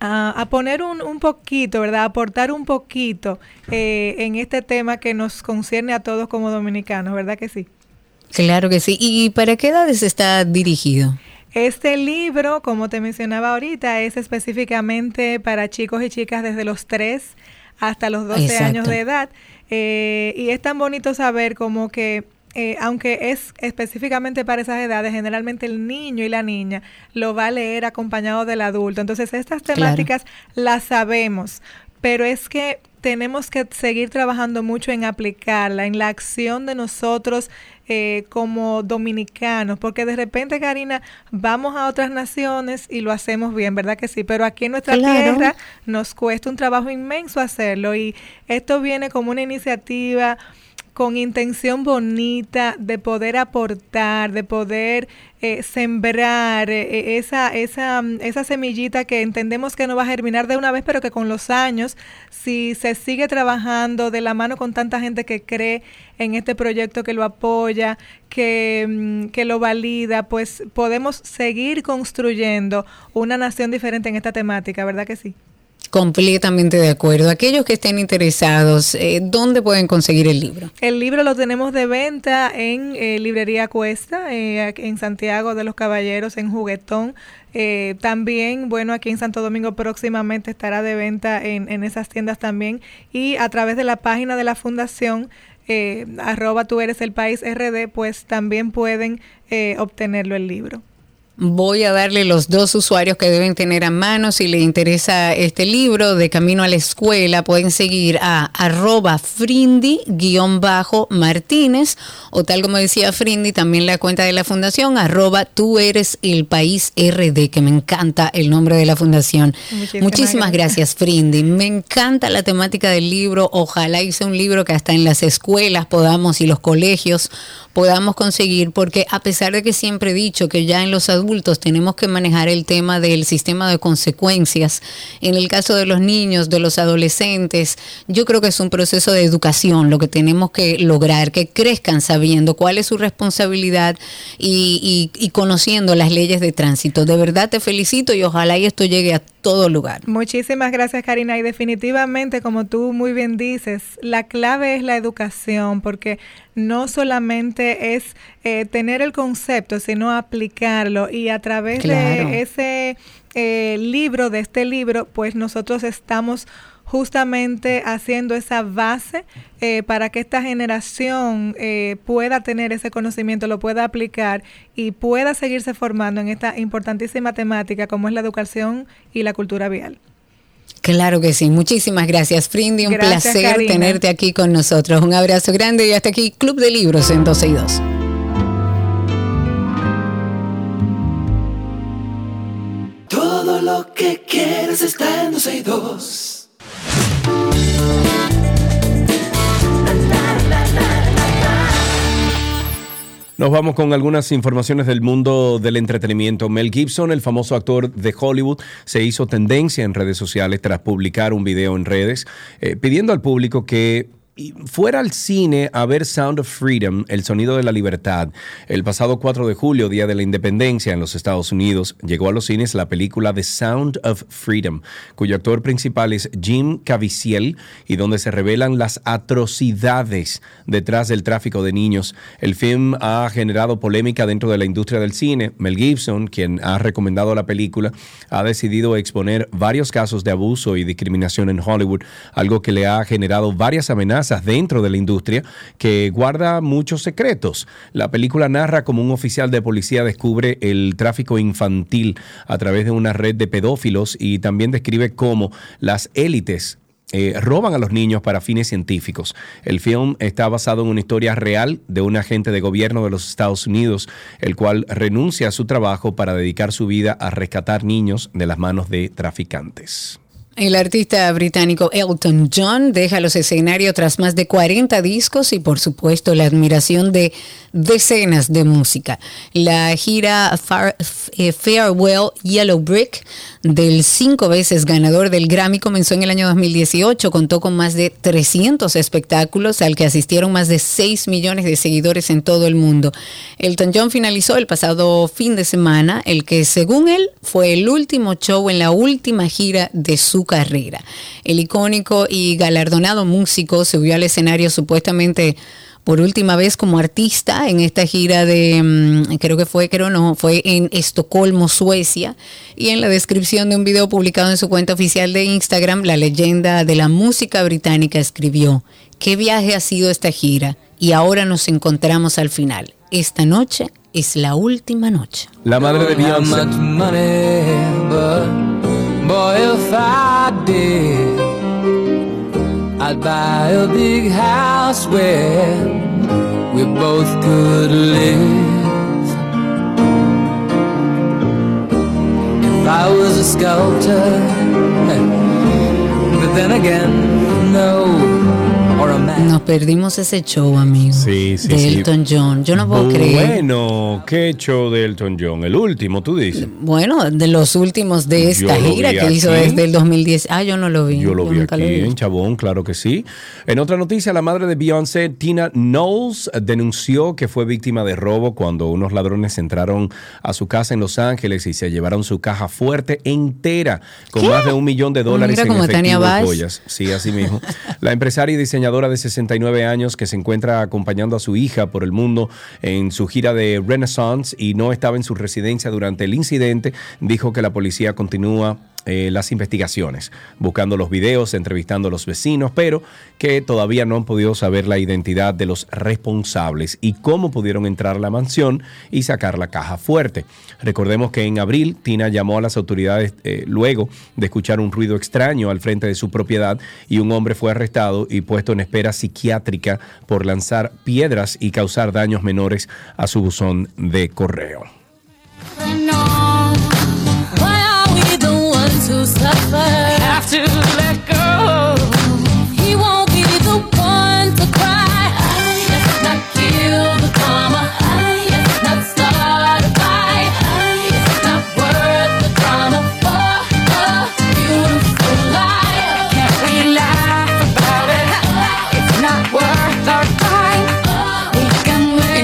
a, a, poner un, un, poquito, ¿verdad? Aportar un poquito eh, en este tema que nos concierne a todos como dominicanos, ¿verdad que sí? Claro que sí. ¿Y para qué edades está dirigido? Este libro, como te mencionaba ahorita, es específicamente para chicos y chicas desde los 3 hasta los 12 Exacto. años de edad. Eh, y es tan bonito saber como que eh, aunque es específicamente para esas edades, generalmente el niño y la niña lo va a leer acompañado del adulto. Entonces, estas temáticas claro. las sabemos, pero es que tenemos que seguir trabajando mucho en aplicarla, en la acción de nosotros eh, como dominicanos, porque de repente, Karina, vamos a otras naciones y lo hacemos bien, ¿verdad que sí? Pero aquí en nuestra claro. tierra nos cuesta un trabajo inmenso hacerlo y esto viene como una iniciativa con intención bonita de poder aportar, de poder eh, sembrar eh, esa, esa, esa semillita que entendemos que no va a germinar de una vez, pero que con los años, si se sigue trabajando de la mano con tanta gente que cree en este proyecto, que lo apoya, que, que lo valida, pues podemos seguir construyendo una nación diferente en esta temática, ¿verdad que sí? Completamente de acuerdo. Aquellos que estén interesados, eh, ¿dónde pueden conseguir el libro? El libro lo tenemos de venta en eh, Librería Cuesta, eh, en Santiago de los Caballeros, en Juguetón. Eh, también, bueno, aquí en Santo Domingo próximamente estará de venta en, en esas tiendas también y a través de la página de la Fundación. Eh, arroba tú eres el país RD, pues también pueden eh, obtenerlo el libro. Voy a darle los dos usuarios que deben tener a mano. Si les interesa este libro de Camino a la Escuela, pueden seguir a arroba frindi-martínez o tal como decía Frindi, también la cuenta de la fundación, arroba tú eres el país RD, que me encanta el nombre de la fundación. Muchísimas, Muchísimas gracias. gracias, Frindi. Me encanta la temática del libro. Ojalá hice un libro que hasta en las escuelas podamos y los colegios podamos conseguir, porque a pesar de que siempre he dicho que ya en los adultos tenemos que manejar el tema del sistema de consecuencias, en el caso de los niños, de los adolescentes, yo creo que es un proceso de educación lo que tenemos que lograr, que crezcan sabiendo cuál es su responsabilidad y, y, conociendo las leyes de tránsito. De verdad te felicito y ojalá y esto llegue a todo lugar. Muchísimas gracias, Karina. Y definitivamente, como tú muy bien dices, la clave es la educación, porque no solamente es eh, tener el concepto, sino aplicarlo. Y a través Claro. de ese eh, libro, de este libro, pues nosotros estamos justamente haciendo esa base eh, para que esta generación eh, pueda tener ese conocimiento, lo pueda aplicar y pueda seguirse formando en esta importantísima temática como es la educación y la cultura vial. Claro que sí. Muchísimas gracias, Frindy. Un Gracias, placer Karina. tenerte aquí con nosotros. Un abrazo grande y hasta aquí Club de Libros en 12 y 2. Todo lo que quieres está en 12 y 2. Nos vamos con algunas informaciones del mundo del entretenimiento. Mel Gibson, el famoso actor de Hollywood, se hizo tendencia en redes sociales tras publicar un video en redes eh, pidiendo al público que fuera al cine a ver Sound of Freedom, El Sonido de la Libertad. El pasado 4 de julio, Día de la Independencia en los Estados Unidos, llegó a los cines la película The Sound of Freedom, cuyo actor principal es Jim Caviezel y donde se revelan las atrocidades detrás del tráfico de niños. El film ha generado polémica dentro de la industria del cine. Mel Gibson, quien ha recomendado la película, ha decidido exponer varios casos de abuso y discriminación en Hollywood, algo que le ha generado varias amenazas dentro de la industria que guarda muchos secretos. La película narra cómo un oficial de policía descubre el tráfico infantil a través de una red de pedófilos y también describe cómo las élites eh, roban a los niños para fines científicos. El film está basado en una historia real de un agente de gobierno de los Estados Unidos, el cual renuncia a su trabajo para dedicar su vida a rescatar niños de las manos de traficantes. El artista británico Elton John deja los escenarios tras más de 40 discos y por supuesto la admiración de decenas de música. La gira Far- eh, Farewell Yellow Brick del cinco veces ganador del Grammy comenzó en el año 2018, contó con más de 300 espectáculos al que asistieron más de 6 millones de seguidores en todo el mundo. Elton John finalizó el pasado fin de semana, el que según él fue el último show en la última gira de su carrera. El icónico y galardonado músico subió al escenario supuestamente por última vez como artista en esta gira de, mm, creo que fue, creo no, fue en Estocolmo, Suecia. Y en la descripción de un video publicado en su cuenta oficial de Instagram, la leyenda de la música británica escribió, ¿qué viaje ha sido esta gira? Y ahora nos encontramos al final. Esta noche es la última noche. La madre de Beyoncé. Boy, if I did, I'd buy a big house where we both could live. If I was a sculptor, [LAUGHS] but then again, no. Nos perdimos ese show, amigo. Sí, sí, de sí. Elton John. Yo no puedo creer. Bueno, qué show de Elton John. El último, tú dices. Bueno, de los últimos de esta Yo gira que hizo desde el 2010. Ah, yo no lo vi. Yo lo vi aquí vi. en Chabón, claro que sí. En otra noticia, la madre de Beyoncé, Tina Knowles, denunció que fue víctima de robo cuando unos ladrones entraron a su casa en Los Ángeles y se llevaron su caja fuerte entera con ¿Qué? más de un millón de dólares Mira en efectivo y joyas. Sí, así mismo. La empresaria y diseñadora de 69 años que se encuentra acompañando a su hija por el mundo en su gira de Renaissance y no estaba en su residencia durante el incidente, dijo que la policía continúa eh, las investigaciones, buscando los videos, entrevistando a los vecinos, pero que todavía no han podido saber la identidad de los responsables y cómo pudieron entrar a la mansión y sacar la caja fuerte. Recordemos que en abril Tina llamó a las autoridades eh, luego de escuchar un ruido extraño al frente de su propiedad y un hombre fue arrestado y puesto en espera psiquiátrica por lanzar piedras y causar daños menores a su buzón de correo. to suffer.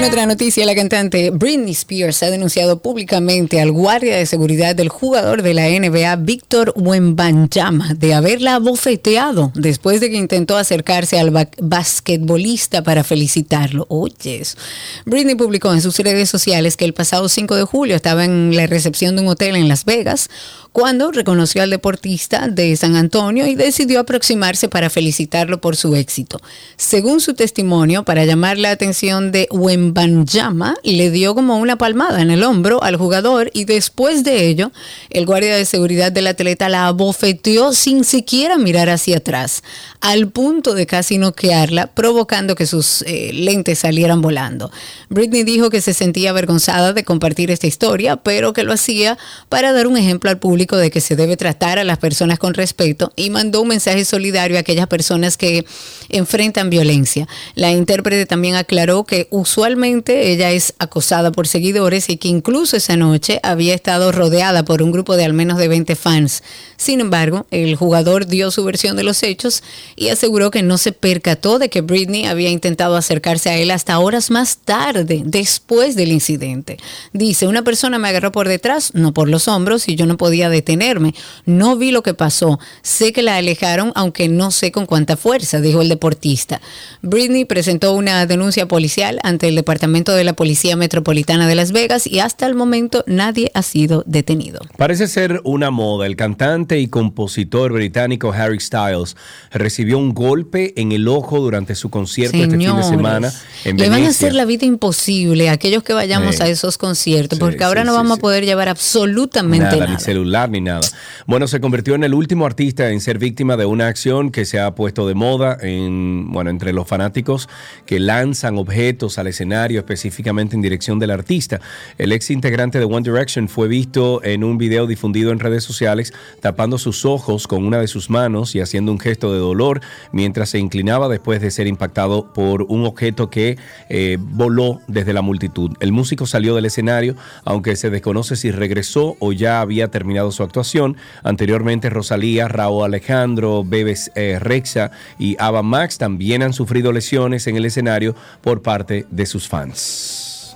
Otra noticia, la cantante Britney Spears ha denunciado públicamente al guardia de seguridad del jugador de la NBA, Víctor Wembanyama, de haberla abofeteado después de que intentó acercarse al ba- basquetbolista para felicitarlo. Oyes. Britney publicó en sus redes sociales que el pasado 5 de julio estaba en la recepción de un hotel en Las Vegas cuando reconoció al deportista de San Antonio y decidió aproximarse para felicitarlo por su éxito. Según su testimonio, para llamar la atención de Wembanyama, le dio como una palmada en el hombro al jugador y después de ello, el guardia de seguridad del atleta la abofeteó sin siquiera mirar hacia atrás, al punto de casi noquearla, provocando que sus eh, lentes salieran volando. Britney dijo que se sentía avergonzada de compartir esta historia, pero que lo hacía para dar un ejemplo al público de que se debe tratar a las personas con respeto y mandó un mensaje solidario a aquellas personas que enfrentan violencia. La intérprete también aclaró que usualmente ella es acosada por seguidores y que incluso esa noche había estado rodeada por un grupo de al menos de 20 fans. Sin embargo, el jugador dio su versión de los hechos y aseguró que no se percató de que Britney había intentado acercarse a él hasta horas más tarde, después del incidente. Dice, una persona me agarró por detrás, no por los hombros, y yo no podía detenerme. No vi lo que pasó. Sé que la alejaron, aunque no sé con cuánta fuerza, dijo el deportista. Britney presentó una denuncia policial ante el Departamento de la Policía Metropolitana de Las Vegas y hasta el momento nadie ha sido detenido. Parece ser una moda. El cantante y compositor británico Harry Styles recibió un golpe en el ojo durante su concierto este fin de semana en Le van a hacer la vida imposible a aquellos que vayamos Sí. a esos conciertos, porque ahora sí, no vamos a poder llevar absolutamente nada, nada. ni celular ni nada. Bueno, se convirtió en el último artista en ser víctima de una acción que se ha puesto de moda en, bueno, entre los fanáticos que lanzan objetos al escenario específicamente en dirección del artista. El ex integrante de One Direction fue visto en un video difundido en redes sociales tapando sus ojos con una de sus manos y haciendo un gesto de dolor mientras se inclinaba después de ser impactado por un objeto que eh, voló desde la multitud. El músico salió del escenario, aunque se desconoce si regresó o ya había terminado su actuación. Anteriormente, Rosalía, Raúl Alejandro, Bebes eh, Rexa y Ava Max también han sufrido lesiones en el escenario por parte de sus fans.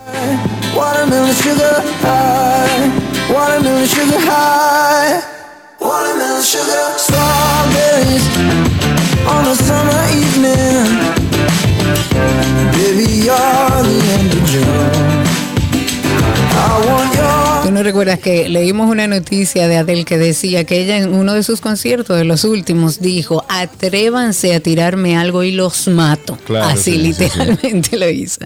I want ¿Tú no recuerdas que leímos una noticia de Adele que decía que ella en uno de sus conciertos, de los últimos, dijo, atrévanse a tirarme algo y los mato? Claro, Así sí, sí, sí. literalmente [LAUGHS] lo hizo.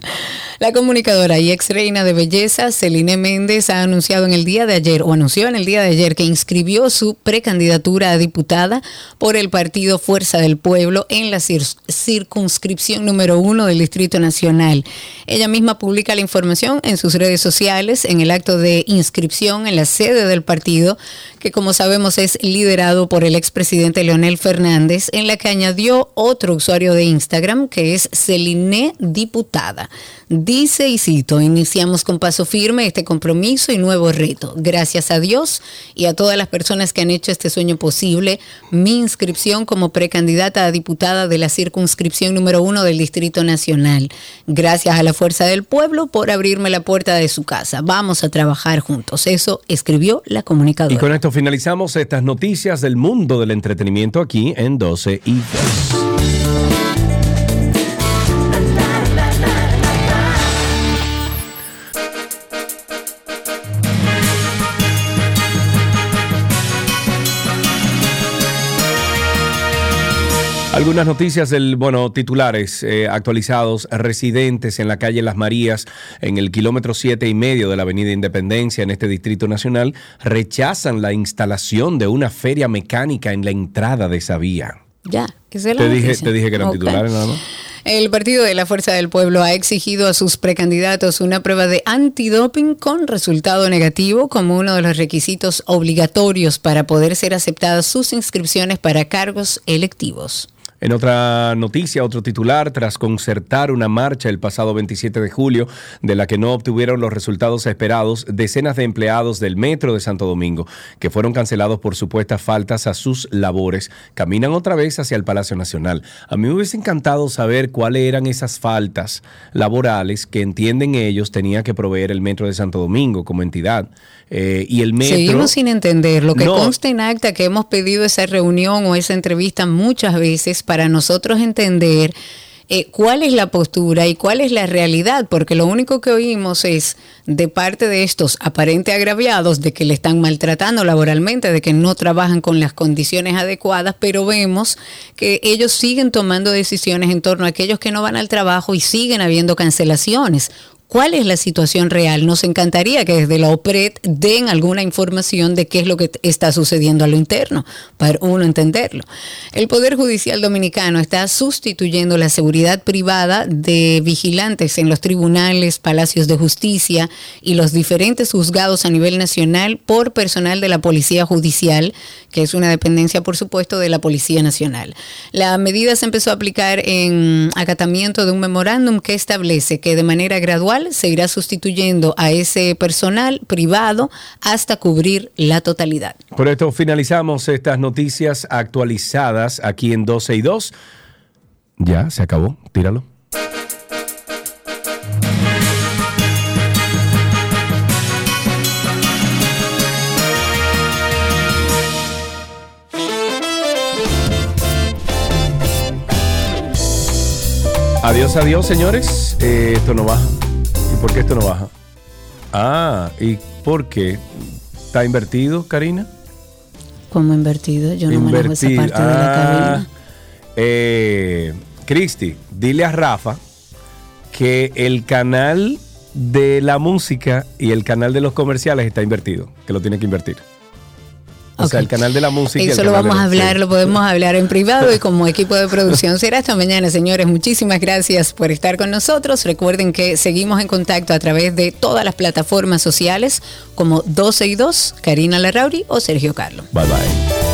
La comunicadora y ex reina de belleza, Celine Méndez, ha anunciado en el día de ayer, o anunció en el día de ayer, que inscribió su precandidatura a diputada por el partido Fuerza del Pueblo en la cir- circunscripción número uno del Distrito Nacional. Ella misma publica la información en sus redes sociales en el acto de inscripción en la sede del partido, que como sabemos es liderado por el expresidente Leonel Fernández, en la que añadió otro usuario de Instagram que es Celine Diputada. Dice y cito, iniciamos con paso firme este compromiso y nuevo reto. Gracias a Dios y a todas las personas que han hecho este sueño posible, mi inscripción como precandidata a diputada de la circunscripción número uno del Distrito Nacional. Gracias a la Fuerza del Pueblo por abrirme la puerta de su casa. Vamos a trabajar juntos. Eso escribió la comunicadora. Y con esto finalizamos estas noticias del mundo del entretenimiento aquí en 12 y 2. Algunas noticias del, bueno, titulares eh, actualizados. Residentes en la calle Las Marías, en el kilómetro siete y medio de la Avenida Independencia, en este Distrito Nacional, rechazan la instalación de una feria mecánica en la entrada de esa vía. Ya, esa es la Te dije, te dije que eran titulares nada más. El Partido de la Fuerza del Pueblo ha exigido a sus precandidatos una prueba de antidoping con resultado negativo como uno de los requisitos obligatorios para poder ser aceptadas sus inscripciones para cargos electivos. En otra noticia, otro titular, tras concertar una marcha el pasado 27 de julio, de la que no obtuvieron los resultados esperados, decenas de empleados del Metro de Santo Domingo, que fueron cancelados por supuestas faltas a sus labores, caminan otra vez hacia el Palacio Nacional. A mí me hubiese encantado saber cuáles eran esas faltas laborales que entienden ellos tenía que proveer el Metro de Santo Domingo como entidad. Eh, y el metro. Seguimos sin entender. Lo que No. consta en acta que hemos pedido esa reunión o esa entrevista muchas veces para nosotros entender eh, cuál es la postura y cuál es la realidad, porque lo único que oímos es de parte de estos aparentes agraviados de que le están maltratando laboralmente, de que no trabajan con las condiciones adecuadas, pero vemos que ellos siguen tomando decisiones en torno a aquellos que no van al trabajo y siguen habiendo cancelaciones. ¿Cuál es la situación real? Nos encantaría que desde la OPRED den alguna información de qué es lo que está sucediendo a lo interno, para uno entenderlo. El Poder Judicial Dominicano está sustituyendo la seguridad privada de vigilantes en los tribunales, palacios de justicia y los diferentes juzgados a nivel nacional por personal de la Policía Judicial, que es una dependencia, por supuesto, de la Policía Nacional. La medida se empezó a aplicar en acatamiento de un memorándum que establece que de manera gradual se irá sustituyendo a ese personal privado hasta cubrir la totalidad. Por esto finalizamos estas noticias actualizadas aquí en 12 y 2. Ya, se acabó. Tíralo. Adiós, adiós, señores. Eh, esto no baja. ¿Y por qué esto no baja? Ah, ¿y por qué? ¿Está invertido, Karina? Como invertido, yo no manejo esa parte de la Ah, cabina. eh, Cristi, dile a Rafa que el canal de la música y el canal de los comerciales está invertido, que lo tiene que invertir. O sea, el canal de la música y el Eso lo vamos a hablar, sí. lo podemos hablar en privado y [LAUGHS] como equipo de producción. Será hasta mañana, señores. Muchísimas gracias por estar con nosotros. Recuerden que seguimos en contacto a través de todas las plataformas sociales como 12 y 2, Karina Larrauri o Sergio Carlos. Bye bye.